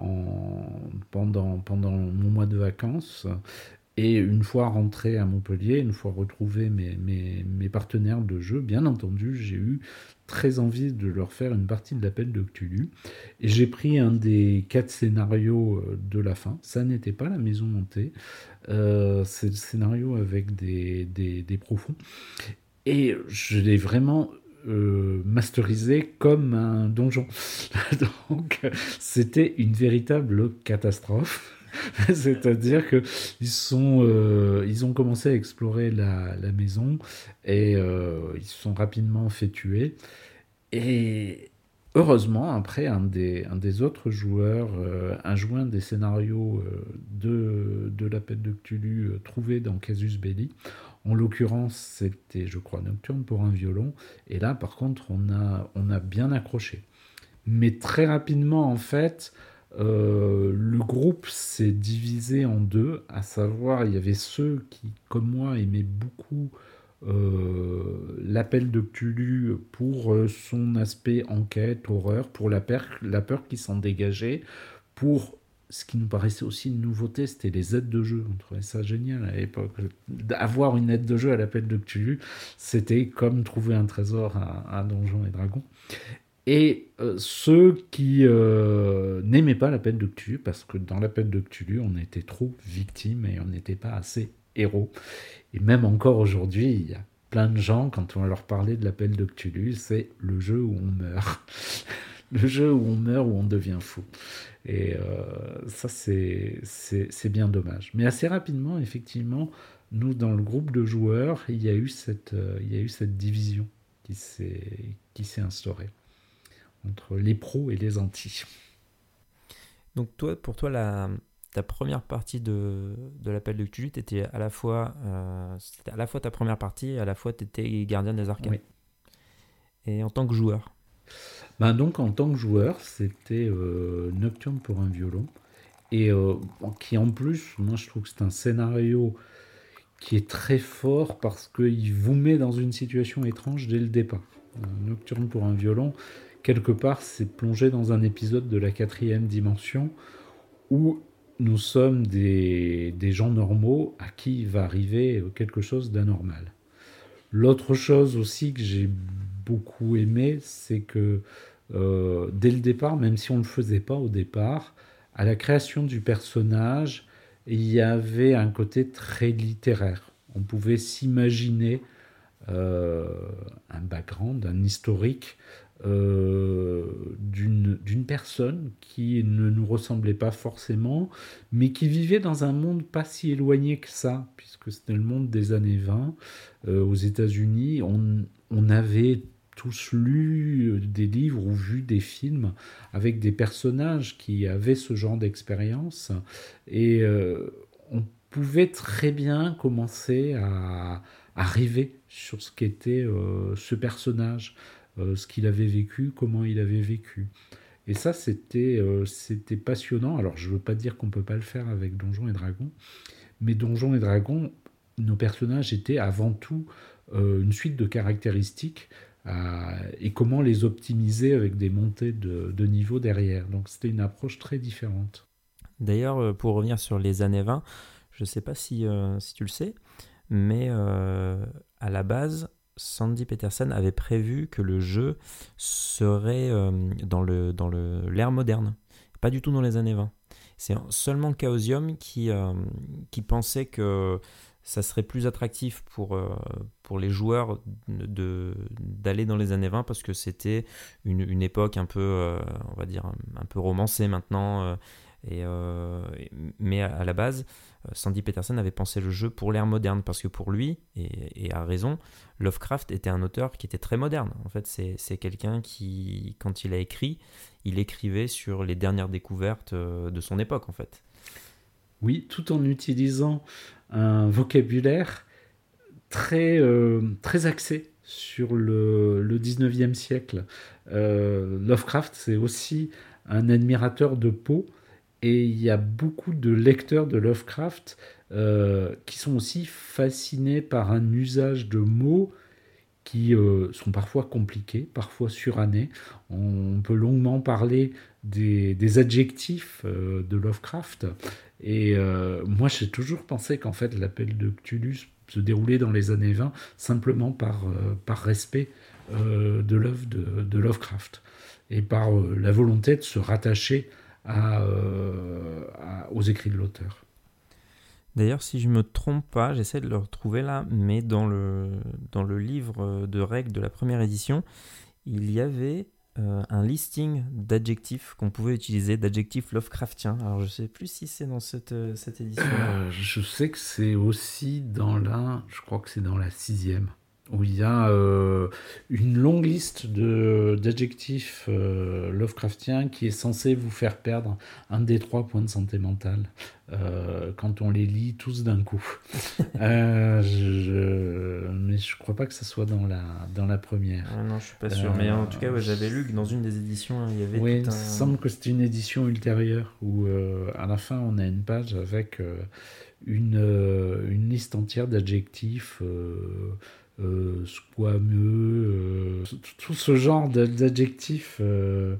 Speaker 2: en, pendant, pendant mon mois de vacances. Et une fois rentré à Montpellier, une fois retrouvé mes, partenaires de jeu, bien entendu, j'ai eu très envie de leur faire une partie de l'appel de Cthulhu. Et j'ai pris un des quatre scénarios euh, de la fin. Ça n'était pas la maison montée. Euh, c'est le scénario avec des profonds. Et je l'ai vraiment euh, masterisé comme un donjon. Donc c'était une véritable catastrophe. C'est-à-dire que ils sont, euh, ils ont commencé à explorer la, la maison et euh, ils se sont rapidement fait tuer. Et heureusement, après, un des, un des autres joueurs euh, a joint des scénarios de, de l'appel de Cthulhu trouvés dans Casus Belli. En l'occurrence, c'était, je crois, Nocturne pour un violon. Et là, par contre, on a, on a bien accroché. Mais très rapidement, en fait, euh, le groupe s'est divisé en deux, à savoir il y avait ceux qui, comme moi, aimaient beaucoup euh, l'appel de Cthulhu pour euh, son aspect enquête, horreur, pour la, la peur qui s'en dégageait, pour ce qui nous paraissait aussi une nouveauté, c'était les aides de jeu. On trouvait ça génial à l'époque. Avoir une aide de jeu à l'appel de Cthulhu, c'était comme trouver un trésor à, à Donjons et Dragons et euh, ceux qui euh, n'aimaient pas l'appel de Cthulhu, parce que dans l'appel de Cthulhu, on était trop victime et on n'était pas assez héros. Et même encore aujourd'hui, il y a plein de gens, quand on leur parlait de l'appel de Cthulhu, c'est le jeu où on meurt. le jeu où on meurt, où on devient fou. Et euh, ça, c'est bien dommage. Mais assez rapidement, effectivement, nous, dans le groupe de joueurs, il y a eu cette, il y a eu cette division qui s'est instaurée entre les pros et les anti.
Speaker 1: Donc toi, pour toi, la, ta première partie de, de l'appel de Cthulhu, à la fois, euh, à la fois ta première partie, et à la fois tu étais gardien des arcanes. Oui. Et en tant que joueur
Speaker 2: ben donc en tant que joueur, c'était euh, Nocturne pour un violon, et euh, qui en plus, moi je trouve que c'est un scénario qui est très fort parce qu'il vous met dans une situation étrange dès le départ. Nocturne pour un violon, quelque part, c'est plongé dans un épisode de la quatrième dimension où nous sommes des, des gens normaux à qui va arriver quelque chose d'anormal. L'autre chose aussi que j'ai beaucoup aimé, c'est que euh, dès le départ, même si on ne le faisait pas au départ, à la création du personnage, il y avait un côté très littéraire. On pouvait s'imaginer euh, un background, un historique euh, d'une personne qui ne nous ressemblait pas forcément, mais qui vivait dans un monde pas si éloigné que ça, puisque c'était le monde des années 20. aux États-Unis, on, on avait tous lu euh, des livres ou vu des films avec des personnages qui avaient ce genre d'expérience et euh, on pouvait très bien commencer à, arriver sur ce qu'était euh, ce personnage, ce qu'il avait vécu, comment il avait vécu. Et ça, c'était c'était passionnant. Alors, je ne veux pas dire qu'on ne peut pas le faire avec Donjons et Dragons, mais Donjons et Dragons, nos personnages étaient avant tout une suite de caractéristiques et comment les optimiser avec des montées de, niveau derrière. Donc c'était une approche très différente.
Speaker 1: D'ailleurs, euh, pour revenir sur les années 20, je ne sais pas si, euh, si, tu le sais, mais euh, à la base, Sandy Peterson avait prévu que le jeu serait dans l'ère dans le, moderne, pas du tout dans les années 20. C'est seulement Chaosium qui, qui pensait que ça serait plus attractif pour, euh, pour les joueurs d'aller dans les années 20 parce que c'était une, une, époque un peu, euh, on va dire, un, peu romancée maintenant. Euh, mais à, la base, Sandy Peterson avait pensé le jeu pour l'ère moderne parce que pour lui, et, a raison, Lovecraft était un auteur qui était très moderne. En fait, c'est quelqu'un qui, quand il a écrit, il écrivait sur les dernières découvertes de son époque en fait.
Speaker 2: Oui, tout en utilisant un vocabulaire très, euh, très axé sur le, le 19e siècle. Euh, Lovecraft, c'est aussi un admirateur de Poe, et il y a beaucoup de lecteurs de Lovecraft euh, qui sont aussi fascinés par un usage de mots qui sont parfois compliqués, parfois surannés. On peut longuement parler des, adjectifs de Lovecraft et euh, moi, j'ai toujours pensé qu'en fait, l'appel de Cthulhu se déroulait dans les années 20 simplement par, euh, par respect euh, de l'œuvre de, Lovecraft et par la volonté de se rattacher à, aux écrits de l'auteur.
Speaker 1: D'ailleurs, si je ne me trompe pas, j'essaie de le retrouver là, mais dans le, dans le livre de règles de la première édition, il y avait euh, un listing d'adjectifs qu'on pouvait utiliser, d'adjectifs Lovecraftiens. Alors je sais plus si c'est dans cette, euh, cette édition.
Speaker 2: Euh, je sais que c'est aussi dans la, je crois que c'est dans la sixième où il y a euh, une longue liste d'adjectifs euh, Lovecraftiens qui est censé vous faire perdre un des trois points de santé mentale euh, quand on les lit tous d'un coup. je, mais je crois pas que ce soit dans la, dans la première.
Speaker 1: Ah non, je suis pas sûr. mais en tout cas, j'avais lu que dans une des éditions, il y avait.
Speaker 2: Oui, il semble que c'était une édition ultérieure où à la fin, on a une page avec une, une liste entière d'adjectifs euh, squameux, euh, tout ce genre d'adjectifs euh,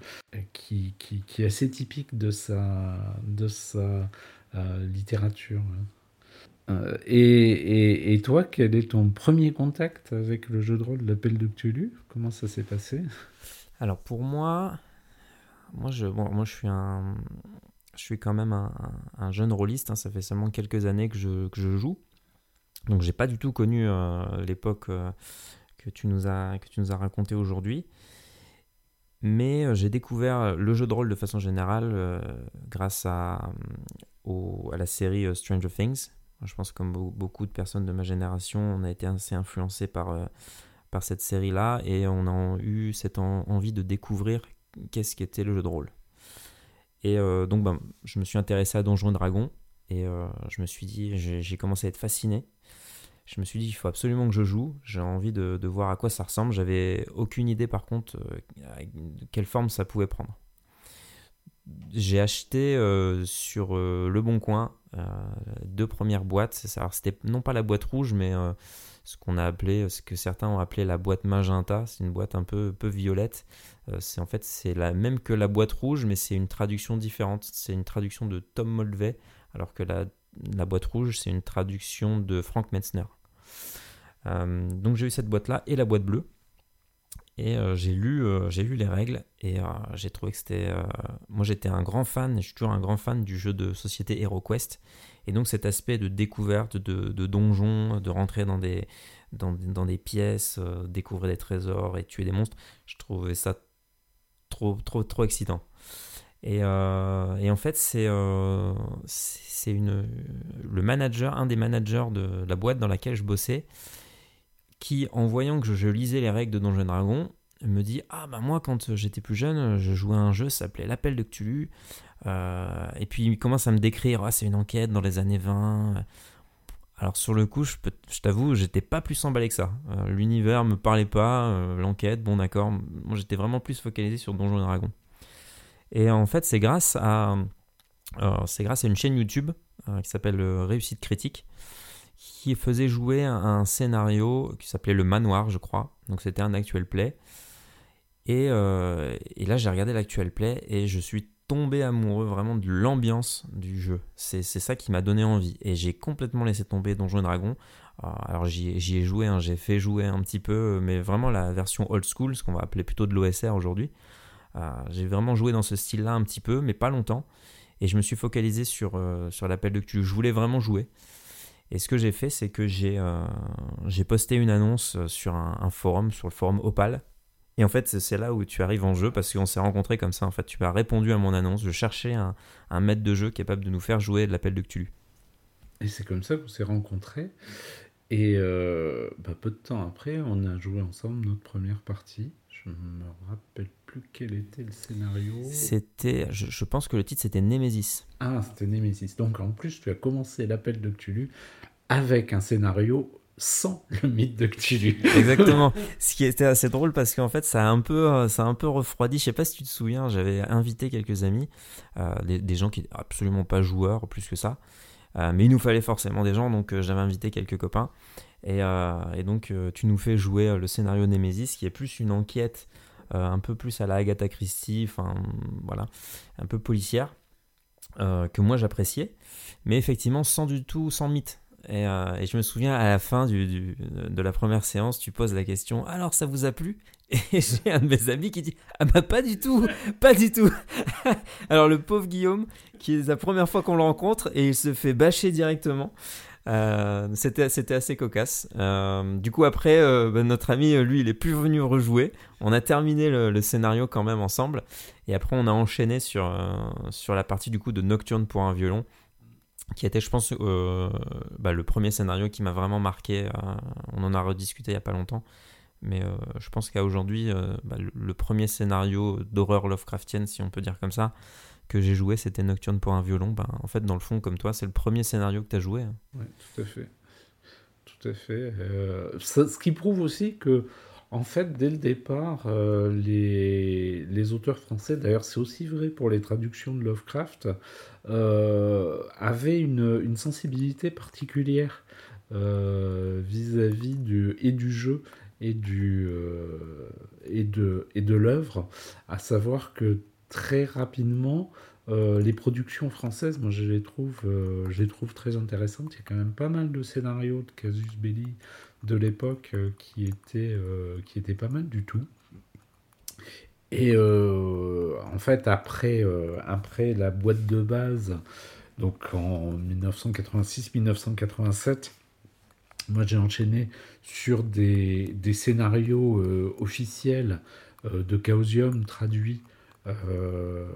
Speaker 2: qui, qui, qui, est assez typique de sa, de sa littérature. Et, et, et, toi, quel est ton premier contact avec le jeu de rôle L'Appel de Cthulhu? Comment ça s'est passé?
Speaker 1: Alors pour moi, moi je, bon, moi je suis un, je suis quand même un, un jeune rôliste. Hein, ça fait seulement quelques années que je, que je joue. Donc j'ai pas du tout connu euh, l'époque euh, que tu nous as que tu nous as raconté aujourd'hui. Mais euh, j'ai découvert le jeu de rôle de façon générale grâce à, à la série Stranger Things. Je pense que comme beaucoup de personnes de ma génération, on a été assez influencé par, par cette série-là et on a eu cette envie de découvrir qu'est-ce qu'était le jeu de rôle. Et donc ben, je me suis intéressé à Donjons et Dragons et je me suis dit, j'ai commencé à être fasciné je me suis dit, il faut absolument que je joue. J'ai envie de, voir à quoi ça ressemble. J'avais aucune idée, par contre, euh, de quelle forme ça pouvait prendre. J'ai acheté euh, sur euh, Le Bon Coin deux premières boîtes. C'était non pas la boîte rouge, mais ce qu'on a appelé, ce que certains ont appelé la boîte magenta. C'est une boîte un peu, peu violette. c'est en fait c'est la même que la boîte rouge, mais c'est une traduction différente. C'est une traduction de Tom Molvey, alors que la, la boîte rouge c'est une traduction de Frank Metzner. Donc j'ai eu cette boîte là et la boîte bleue. Et euh, j'ai lu, euh, lu les règles et euh, j'ai trouvé que c'était. moi, j'étais un grand fan, et je suis toujours un grand fan du jeu de société HeroQuest. Et donc, cet aspect de découverte de, de donjons, de rentrer dans des, dans des pièces, découvrir des trésors et tuer des monstres, je trouvais ça trop, trop, trop excitant. Et, et en fait, c'est une le manager, un des managers de la boîte dans laquelle je bossais qui, en voyant que je, lisais les règles de Donjons Dragon, me dit Ah, bah moi, quand j'étais plus jeune, je jouais à un jeu, ça s'appelait L'Appel de Cthulhu. Euh, et puis il commence à me décrire Ah, c'est une enquête dans les années 20. Alors, sur le coup, je, je t'avoue, j'étais pas plus emballé que ça. Euh, l'univers me parlait pas, euh, l'enquête, bon, d'accord. Moi, j'étais vraiment plus focalisé sur Donjons Dragon. Et en fait, c'est grâce à. c'est grâce à une chaîne YouTube qui s'appelle Réussite Critique qui faisait jouer un, scénario qui s'appelait Le Manoir, je crois. Donc c'était un actual play. Et, euh, et là, j'ai regardé l'actuel play et je suis tombé amoureux vraiment de l'ambiance du jeu. C'est ça qui m'a donné envie. Et j'ai complètement laissé tomber Donjons Dragon. Euh, alors j'y ai joué, hein, j'ai fait jouer un petit peu, mais vraiment la version old school, ce qu'on va appeler plutôt de l'OSR aujourd'hui. Euh, j'ai vraiment joué dans ce style-là un petit peu, mais pas longtemps. Et je me suis focalisé sur, sur l'appel de Cthulhu. Je voulais vraiment jouer. Et ce que j'ai fait, c'est que j'ai euh, posté une annonce euh, sur un, forum, sur le forum Opal. Et en fait, c'est là où tu arrives en jeu parce qu'on s'est rencontrés comme ça. En fait, tu as répondu à mon annonce. Je cherchais un, un maître de jeu capable de nous faire jouer de l'appel de Cthulhu.
Speaker 2: Et c'est comme ça qu'on s'est rencontrés. Et euh, bah, peu de temps après, on a joué ensemble notre première partie. Je me rappelle plus quel était le scénario.
Speaker 1: C'était, je, pense que le titre c'était Nemesis.
Speaker 2: Ah, c'était Nemesis. Donc en plus, tu as commencé l'appel de Cthulhu avec un scénario sans le mythe de Cthulhu.
Speaker 1: Exactement. Ce qui était assez drôle parce qu'en fait, ça a un peu, ça a un peu refroidi. Je sais pas si tu te souviens, j'avais invité quelques amis, euh, des, gens qui n'étaient absolument pas joueurs, plus que ça. Euh, mais il nous fallait forcément des gens, donc euh, j'avais invité quelques copains. Et, et donc, tu nous fais jouer le scénario Nemesis, qui est plus une enquête euh, un peu plus à la Agatha Christie, enfin voilà, un peu policière, euh, que moi j'appréciais, mais effectivement sans du tout, sans mythe. Et, euh, je me souviens à la fin de la première séance, tu poses la question Alors ça vous a plu? Et j'ai un de mes amis qui dit Ah bah pas du tout, pas du tout. Alors le pauvre Guillaume, qui est la première fois qu'on le rencontre et il se fait bâcher directement. Euh, c'était, c'était assez cocasse. Euh, du coup, après, euh, bah, notre ami, lui, il est plus venu rejouer. On a terminé le, scénario quand même ensemble. Et après, on a enchaîné sur, sur la partie du coup de Nocturne pour un violon, qui était, je pense, bah, le premier scénario qui m'a vraiment marqué. on en a rediscuté il n'y a pas longtemps. Mais je pense qu'à aujourd'hui, bah, le, premier scénario d'horreur Lovecraftienne, si on peut dire comme ça, que j'ai joué, c'était Nocturne pour un violon. Ben, en fait, dans le fond, comme toi, c'est le premier scénario que tu as joué. Hein.
Speaker 2: Oui, tout à fait. Tout à fait. Euh, ce qui prouve aussi que, en fait, dès le départ, euh, les, les, auteurs français, d'ailleurs c'est aussi vrai pour les traductions de Lovecraft, euh, avaient une, une, sensibilité particulière vis-à-vis du, et du jeu et, du, et de, et de l'œuvre, à savoir que très rapidement. Euh, les productions françaises, moi je les, trouve, euh, je les trouve très intéressantes. Il y a quand même pas mal de scénarios de Casus Belli de l'époque euh, qui, étaient, qui étaient pas mal du tout. Et en fait, après, la boîte de base, donc en 1986-1987, moi j'ai enchaîné sur des, des scénarios officiels de Chaosium traduits euh,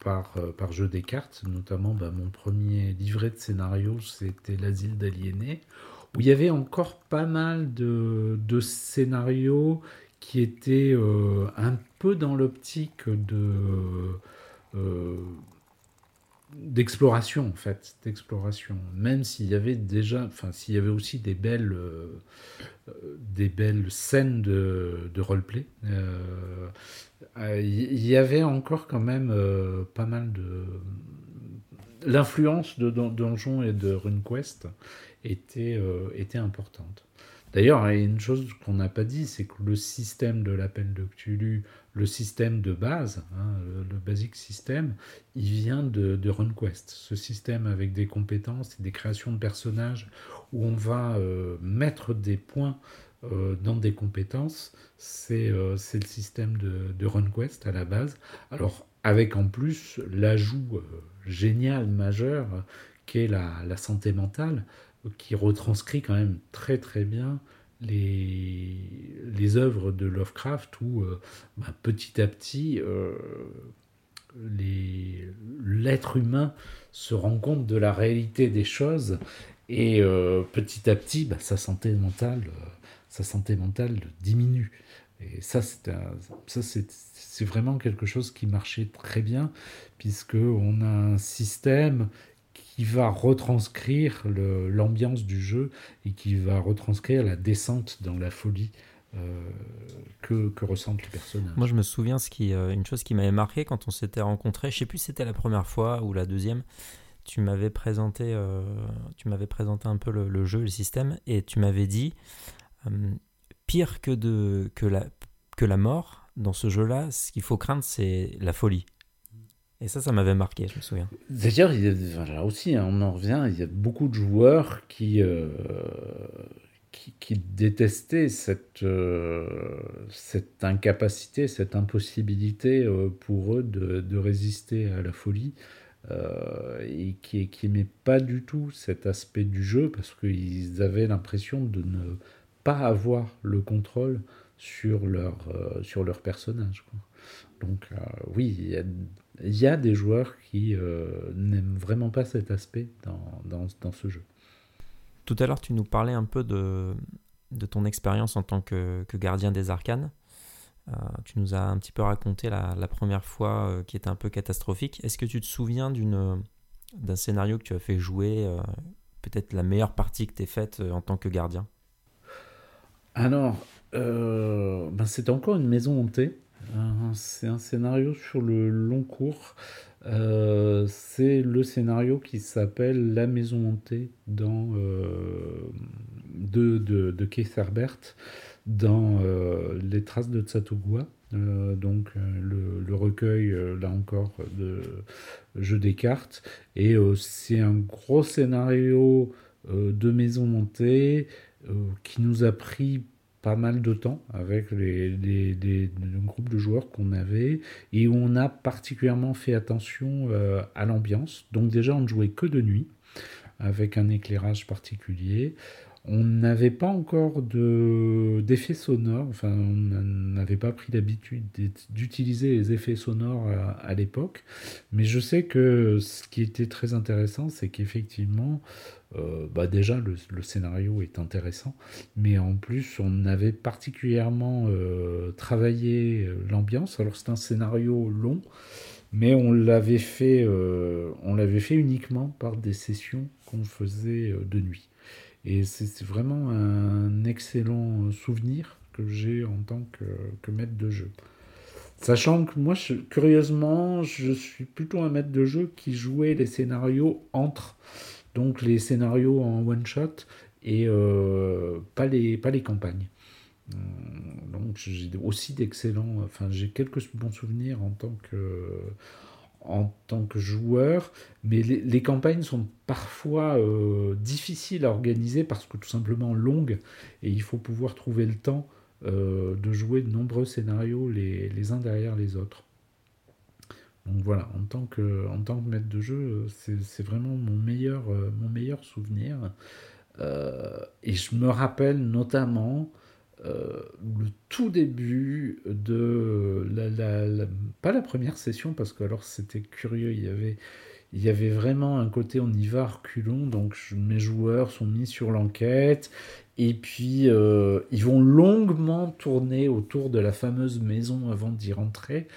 Speaker 2: par, euh, par jeu des cartes, notamment bah, mon premier livret de scénario, c'était L'asile d'aliénés, où il y avait encore pas mal de, de scénarios qui étaient euh, un peu dans l'optique de d'exploration en fait, d'exploration. Même s'il y avait déjà, enfin s'il y avait aussi des belles, des belles scènes de, de roleplay. Il euh, y avait encore quand même euh, pas mal de l'influence de Donjon et de RuneQuest était, était importante. D'ailleurs, il une chose qu'on n'a pas dit, c'est que le système de l'appel de Cthulhu, le système de base, hein, le, basic system, il vient de, RunQuest. Ce système avec des compétences et des créations de personnages où on va euh, mettre des points euh, dans des compétences, c'est euh, le système de, RunQuest à la base. Alors, avec en plus l'ajout génial, majeur, qui est la, la santé mentale qui retranscrit quand même très très bien les, les œuvres de Lovecraft où euh, bah, petit à petit euh, l'être humain se rend compte de la réalité des choses et euh, petit à petit bah, sa santé mentale sa santé mentale diminue. Et ça c'est vraiment quelque chose qui marchait très bien puisque on a un système qui va retranscrire l'ambiance du jeu et qui va retranscrire la descente dans la folie euh, que, que, ressentent les personnages.
Speaker 1: Moi, je me souviens, euh, une chose qui m'avait marqué quand on s'était rencontrés, je sais plus si c'était la première fois ou la deuxième, tu m'avais présenté, euh, tu m'avais présenté un peu le, le, jeu, le système, et tu m'avais dit, pire que, de, que, la, que la mort, dans ce jeu-là, ce qu'il faut craindre, c'est la folie. Et ça, ça m'avait marqué, je me souviens.
Speaker 2: D'ailleurs, là aussi, hein, on en revient, il y a beaucoup de joueurs qui, euh, qui, détestaient cette, euh, cette incapacité, cette impossibilité euh, pour eux de, de, résister à la folie. et qui n'aimaient pas du tout cet aspect du jeu parce qu'ils avaient l'impression de ne pas avoir le contrôle sur leur, sur leur personnage. Donc oui, il y a il y a des joueurs qui euh, n'aiment vraiment pas cet aspect dans, dans, dans, ce jeu.
Speaker 1: Tout à l'heure, tu nous parlais un peu de, de ton expérience en tant que, que, gardien des arcanes. Euh, tu nous as un petit peu raconté la, la première fois euh, qui était un peu catastrophique. Est-ce que tu te souviens d'un scénario que tu as fait jouer, peut-être la meilleure partie que tu as faite en tant que gardien?
Speaker 2: Alors, ben c'était encore une maison hantée. C'est un scénario sur le long cours. Euh, c'est le scénario qui s'appelle La Maison hantée dans, euh, de, de, Keith Herbert dans euh, Les Traces de Tsatogua. donc le, le recueil, là encore, de jeu des cartes. Et c'est un gros scénario de maison hantée qui nous a pris pas mal de temps avec les, groupes de joueurs qu'on avait et où on a particulièrement fait attention euh, à l'ambiance. Donc déjà, on ne jouait que de nuit avec un éclairage particulier. On n'avait pas encore d'effets sonores, enfin on n'avait pas pris l'habitude d'utiliser les effets sonores à, l'époque, mais je sais que ce qui était très intéressant, c'est qu'effectivement, euh, bah déjà le, scénario est intéressant, mais en plus on avait particulièrement euh, travaillé euh, l'ambiance. Alors c'est un scénario long, mais on l'avait fait, on l'avait fait uniquement par des sessions qu'on faisait de nuit. Et c'est vraiment un excellent souvenir que j'ai en tant que, maître de jeu. Sachant que moi, curieusement, je suis plutôt un maître de jeu qui jouait les scénarios entre, donc les scénarios en one-shot et euh, pas, les, pas les campagnes. Euh, donc j'ai aussi d'excellents, enfin j'ai quelques bons souvenirs en tant que, en tant que joueur, mais les, campagnes sont parfois euh, difficiles à organiser parce que tout simplement longues, et il faut pouvoir trouver le temps euh, de jouer de nombreux scénarios les, uns derrière les autres. Donc voilà, en tant que, en tant que maître de jeu, c'est vraiment mon meilleur, euh, mon meilleur souvenir. et je me rappelle notamment euh, le tout début de la, pas la première session parce que alors c'était curieux il y avait il y avait vraiment un côté on y va reculons donc mes joueurs sont mis sur l'enquête et puis euh, ils vont longuement tourner autour de la fameuse maison avant d'y rentrer.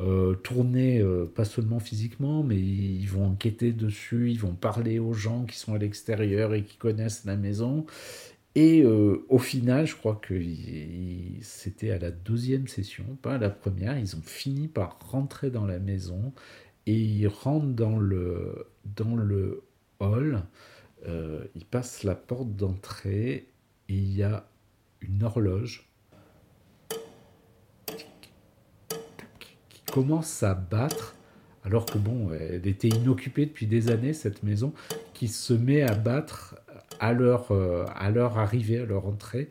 Speaker 2: Euh, tourner pas seulement physiquement mais ils vont enquêter dessus ils vont parler aux gens qui sont à l'extérieur et qui connaissent la maison et euh, au final, je crois que c'était à la deuxième session, pas à la première, ils ont fini par rentrer dans la maison et il rentre dans le, hall. Euh, il passe la porte d'entrée et il y a une horloge qui commence à battre alors que bon, elle était inoccupée depuis des années, cette maison, qui se met à battre à leur, euh, à leur arrivée, à leur entrée.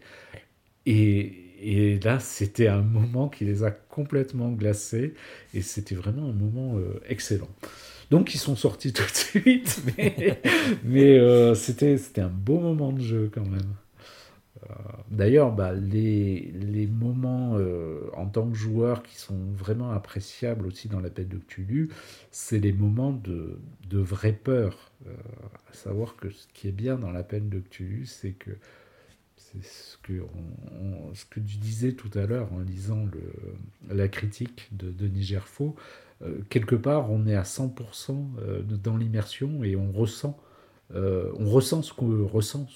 Speaker 2: Et, et là, c'était un moment qui les a complètement glacés, et c'était vraiment un moment euh, excellent. Donc, ils sont sortis tout de suite, mais, euh, c'était un beau moment de jeu quand même. Euh, d'ailleurs, bah, les, moments euh, en tant que joueur qui sont vraiment appréciables aussi dans l'appel de Cthulhu, c'est les moments de, vraie peur. Euh, à savoir que ce qui est bien dans l'appel de Cthulhu, c'est que c'est ce que, tu disais tout à l'heure en lisant la critique de Denis Gerfaux. quelque part, on est à 100% dans l'immersion et on ressent euh, on ressent ce que ressent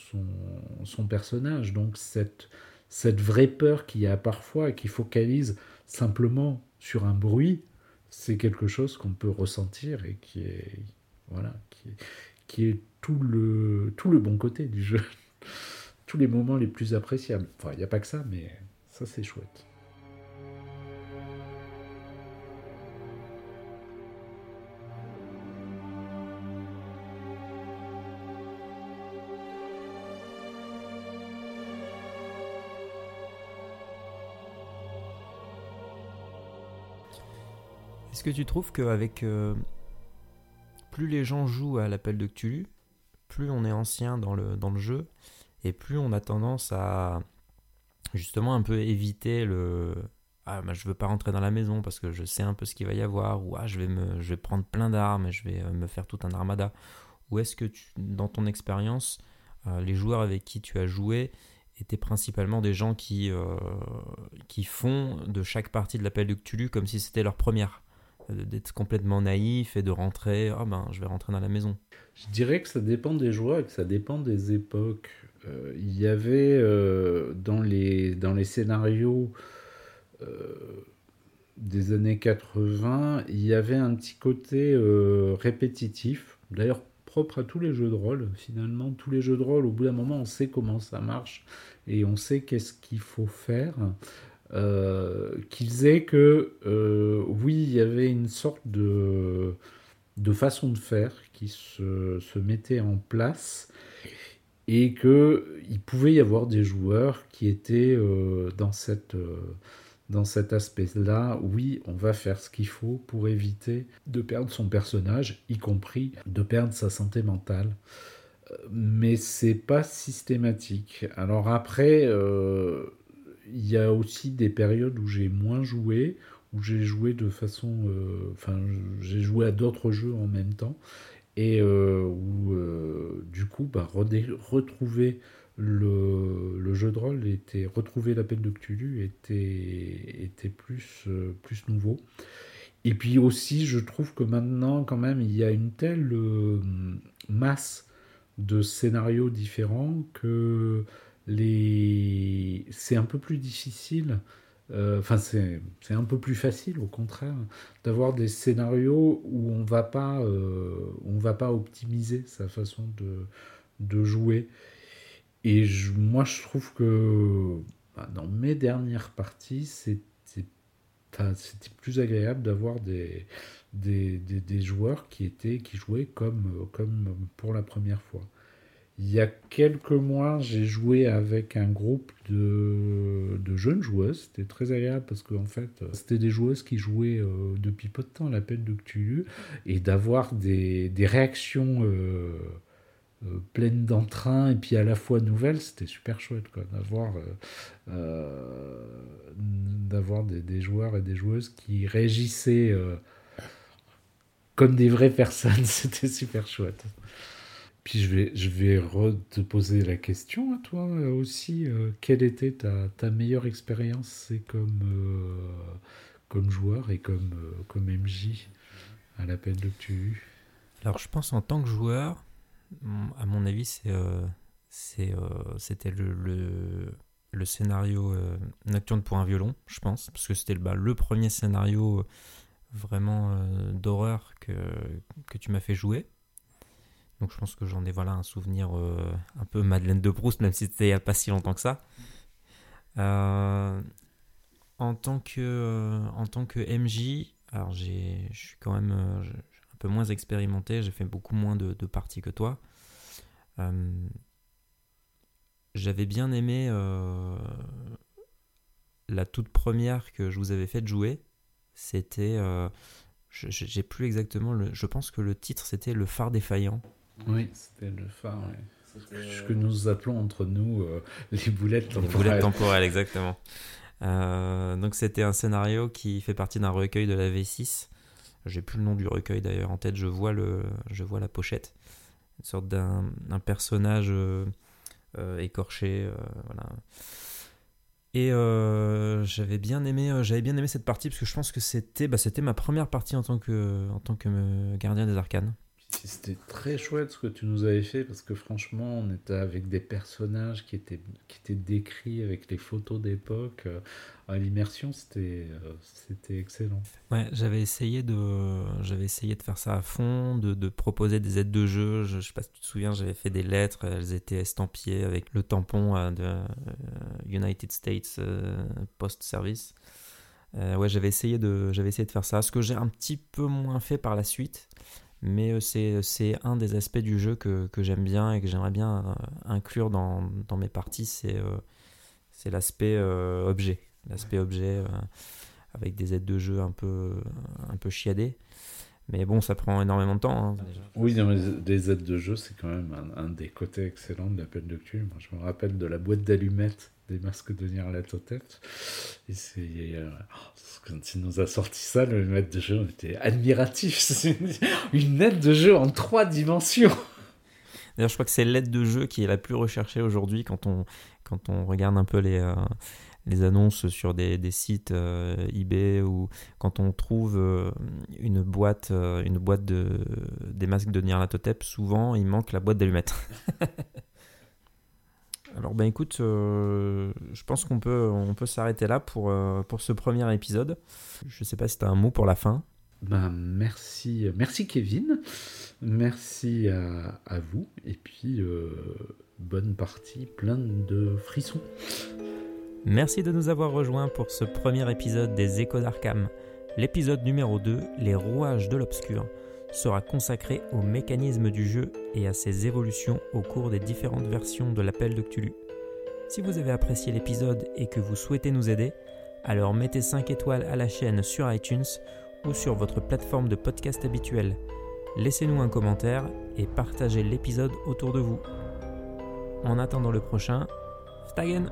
Speaker 2: son, personnage. Donc cette, cette vraie peur qu'il y a parfois et qui focalise simplement sur un bruit, c'est quelque chose qu'on peut ressentir et qui est voilà qui est, qui est tout le tout le bon côté du jeu, tous les moments les plus appréciables. Enfin, il n'y a pas que ça, mais ça c'est chouette.
Speaker 1: Est-ce que tu trouves qu'avec. Euh, plus les gens jouent à l'appel de Cthulhu, plus on est ancien dans le, jeu, et plus on a tendance à justement un peu éviter le. Ah, bah, je veux pas rentrer dans la maison parce que je sais un peu ce qu'il va y avoir, ou ah, je vais, me, je vais prendre plein d'armes et je vais euh, me faire tout un armada. Ou est-ce que dans ton expérience, euh, les joueurs avec qui tu as joué étaient principalement des gens qui, qui font de chaque partie de l'appel de Cthulhu comme si c'était leur première? D'être complètement naïf et de rentrer, oh ben, je vais rentrer dans la maison
Speaker 2: Je dirais que ça dépend des joueurs et que ça dépend des époques. Euh, il y avait euh, dans, les, dans les scénarios euh, des années 80, il y avait un petit côté répétitif, d'ailleurs propre à tous les jeux de rôle. Finalement, tous les jeux de rôle, au bout d'un moment, on sait comment ça marche et on sait qu'est-ce qu'il faut faire. Euh, qu'ils aient que, euh, oui, il y avait une sorte de, de façon de faire qui se, se mettait en place et qu'il pouvait y avoir des joueurs qui étaient euh, dans, cette, dans cet aspect-là. Oui, on va faire ce qu'il faut pour éviter de perdre son personnage, y compris de perdre sa santé mentale mais c'est pas systématique. Alors après, il y a aussi des périodes où j'ai moins joué, où j'ai joué de façon. Euh, enfin, j'ai joué à d'autres jeux en même temps, et euh, où, euh, du coup, bah, retrouver le, le, jeu de rôle, était, retrouver l'appel de Cthulhu était, était plus, plus nouveau. Et puis aussi, je trouve que maintenant, quand même, il y a une telle masse de scénarios différents que c'est un peu plus difficile, euh, enfin c'est un peu plus facile au contraire, d'avoir des scénarios où on va euh, on va pas optimiser sa façon de, jouer. Et moi je trouve que bah, dans mes dernières parties, c'était plus agréable d'avoir des, joueurs qui, jouaient comme pour la première fois. Il y a quelques mois, j'ai joué avec un groupe de, de jeunes joueuses. C'était très agréable parce qu'en fait, c'était des joueuses qui jouaient euh, depuis peu de temps l'appel de Cthulhu et d'avoir des, des, réactions euh, euh, pleines d'entrain et puis à la fois nouvelles, c'était super chouette d'avoir d'avoir des, des, joueurs et des joueuses qui réagissaient comme des vraies personnes. c'était super chouette. Puis je vais, je vais te poser la question à toi euh, aussi. Euh, quelle était ta, ta meilleure expérience comme, euh, comme joueur et comme, comme MJ à l'appel de tu
Speaker 1: Alors je pense en tant que joueur, à mon avis, c'était le, le, le, scénario Nocturne pour un violon, je pense, parce que c'était le, bah, premier scénario vraiment d'horreur que, que tu m'as fait jouer. Donc je pense que j'en ai voilà un souvenir un peu Madeleine de Proust, même si c'était il n'y a pas si longtemps que ça. en tant que en tant que MJ, alors je suis quand même un peu moins expérimenté, j'ai fait beaucoup moins de, parties que toi. J'avais bien aimé la toute première que je vous avais fait jouer, c'était. Euh, j'ai plus exactement. Je pense que le titre c'était Le phare défaillant.
Speaker 2: Oui, c'était le phare, Ce que nous appelons entre nous euh, les boulettes temporelles.
Speaker 1: Les boulettes temporelles, exactement. Euh, donc c'était un scénario qui fait partie d'un recueil de la V6. J'ai plus le nom du recueil d'ailleurs en tête, je vois, le, je vois la pochette. Une sorte d'un personnage écorché. voilà et euh, j'avais bien aimé, euh, j'avais bien aimé cette partie parce que je pense que c'était, bah, c'était ma première partie en tant que, en tant que euh, gardien des arcanes.
Speaker 2: C'était très chouette ce que tu nous avais fait parce que franchement, on était avec des personnages qui étaient, qui étaient décrits avec les photos d'époque. À l'immersion, c'était, c'était excellent.
Speaker 1: Ouais, j'avais essayé de, essayé de faire ça à fond, de, de proposer des aides de jeu. Je, sais pas si tu te souviens, j'avais fait des lettres, elles étaient estampillées avec le tampon de United States Post Service. ouais, j'avais essayé j'avais essayé de faire ça. Ce que j'ai un petit peu moins fait par la suite mais euh, c'est un des aspects du jeu que, que j'aime bien et que j'aimerais bien euh, inclure dans, dans, mes parties, c'est euh, c'est l'aspect objet, l'aspect objet avec des aides de jeu un peu, un peu chiadées. Mais bon, ça prend énormément de temps. Hein,
Speaker 2: oui, des aides de jeu, c'est quand même un, des côtés excellents de l'appel de cul. Moi, je me rappelle de la boîte d'allumettes des masques de Nyarlathotep. Et c'est, euh, quand il nous a sorti ça, le maître de jeu, on était admiratif. C'est une aide de jeu en trois dimensions.
Speaker 1: D'ailleurs, je crois que c'est l'aide de jeu qui est la plus recherchée aujourd'hui quand on, quand on regarde un peu les, euh, les annonces sur des, des sites euh, eBay ou quand on trouve une boîte, une boîte de, des masques de Nyarlathotep, souvent il manque la boîte d'allumettes. Alors ben écoute, euh, je pense qu'on peut, on peut s'arrêter là pour, euh, pour ce premier épisode. Je sais pas si tu as un mot pour la fin.
Speaker 2: Ben merci, merci Kevin, merci à, vous et puis euh, bonne partie, plein de frissons.
Speaker 1: Merci de nous avoir rejoints pour ce premier épisode des Échos d'Arkham. L'épisode numéro 2, Les rouages de l'obscur sera consacré au mécanisme du jeu et à ses évolutions au cours des différentes versions de l'appel de Cthulhu. Si vous avez apprécié l'épisode et que vous souhaitez nous aider, alors mettez 5 étoiles à la chaîne sur iTunes ou sur votre plateforme de podcast habituelle. Laissez-nous un commentaire et partagez l'épisode autour de vous. En attendant le prochain, Stagen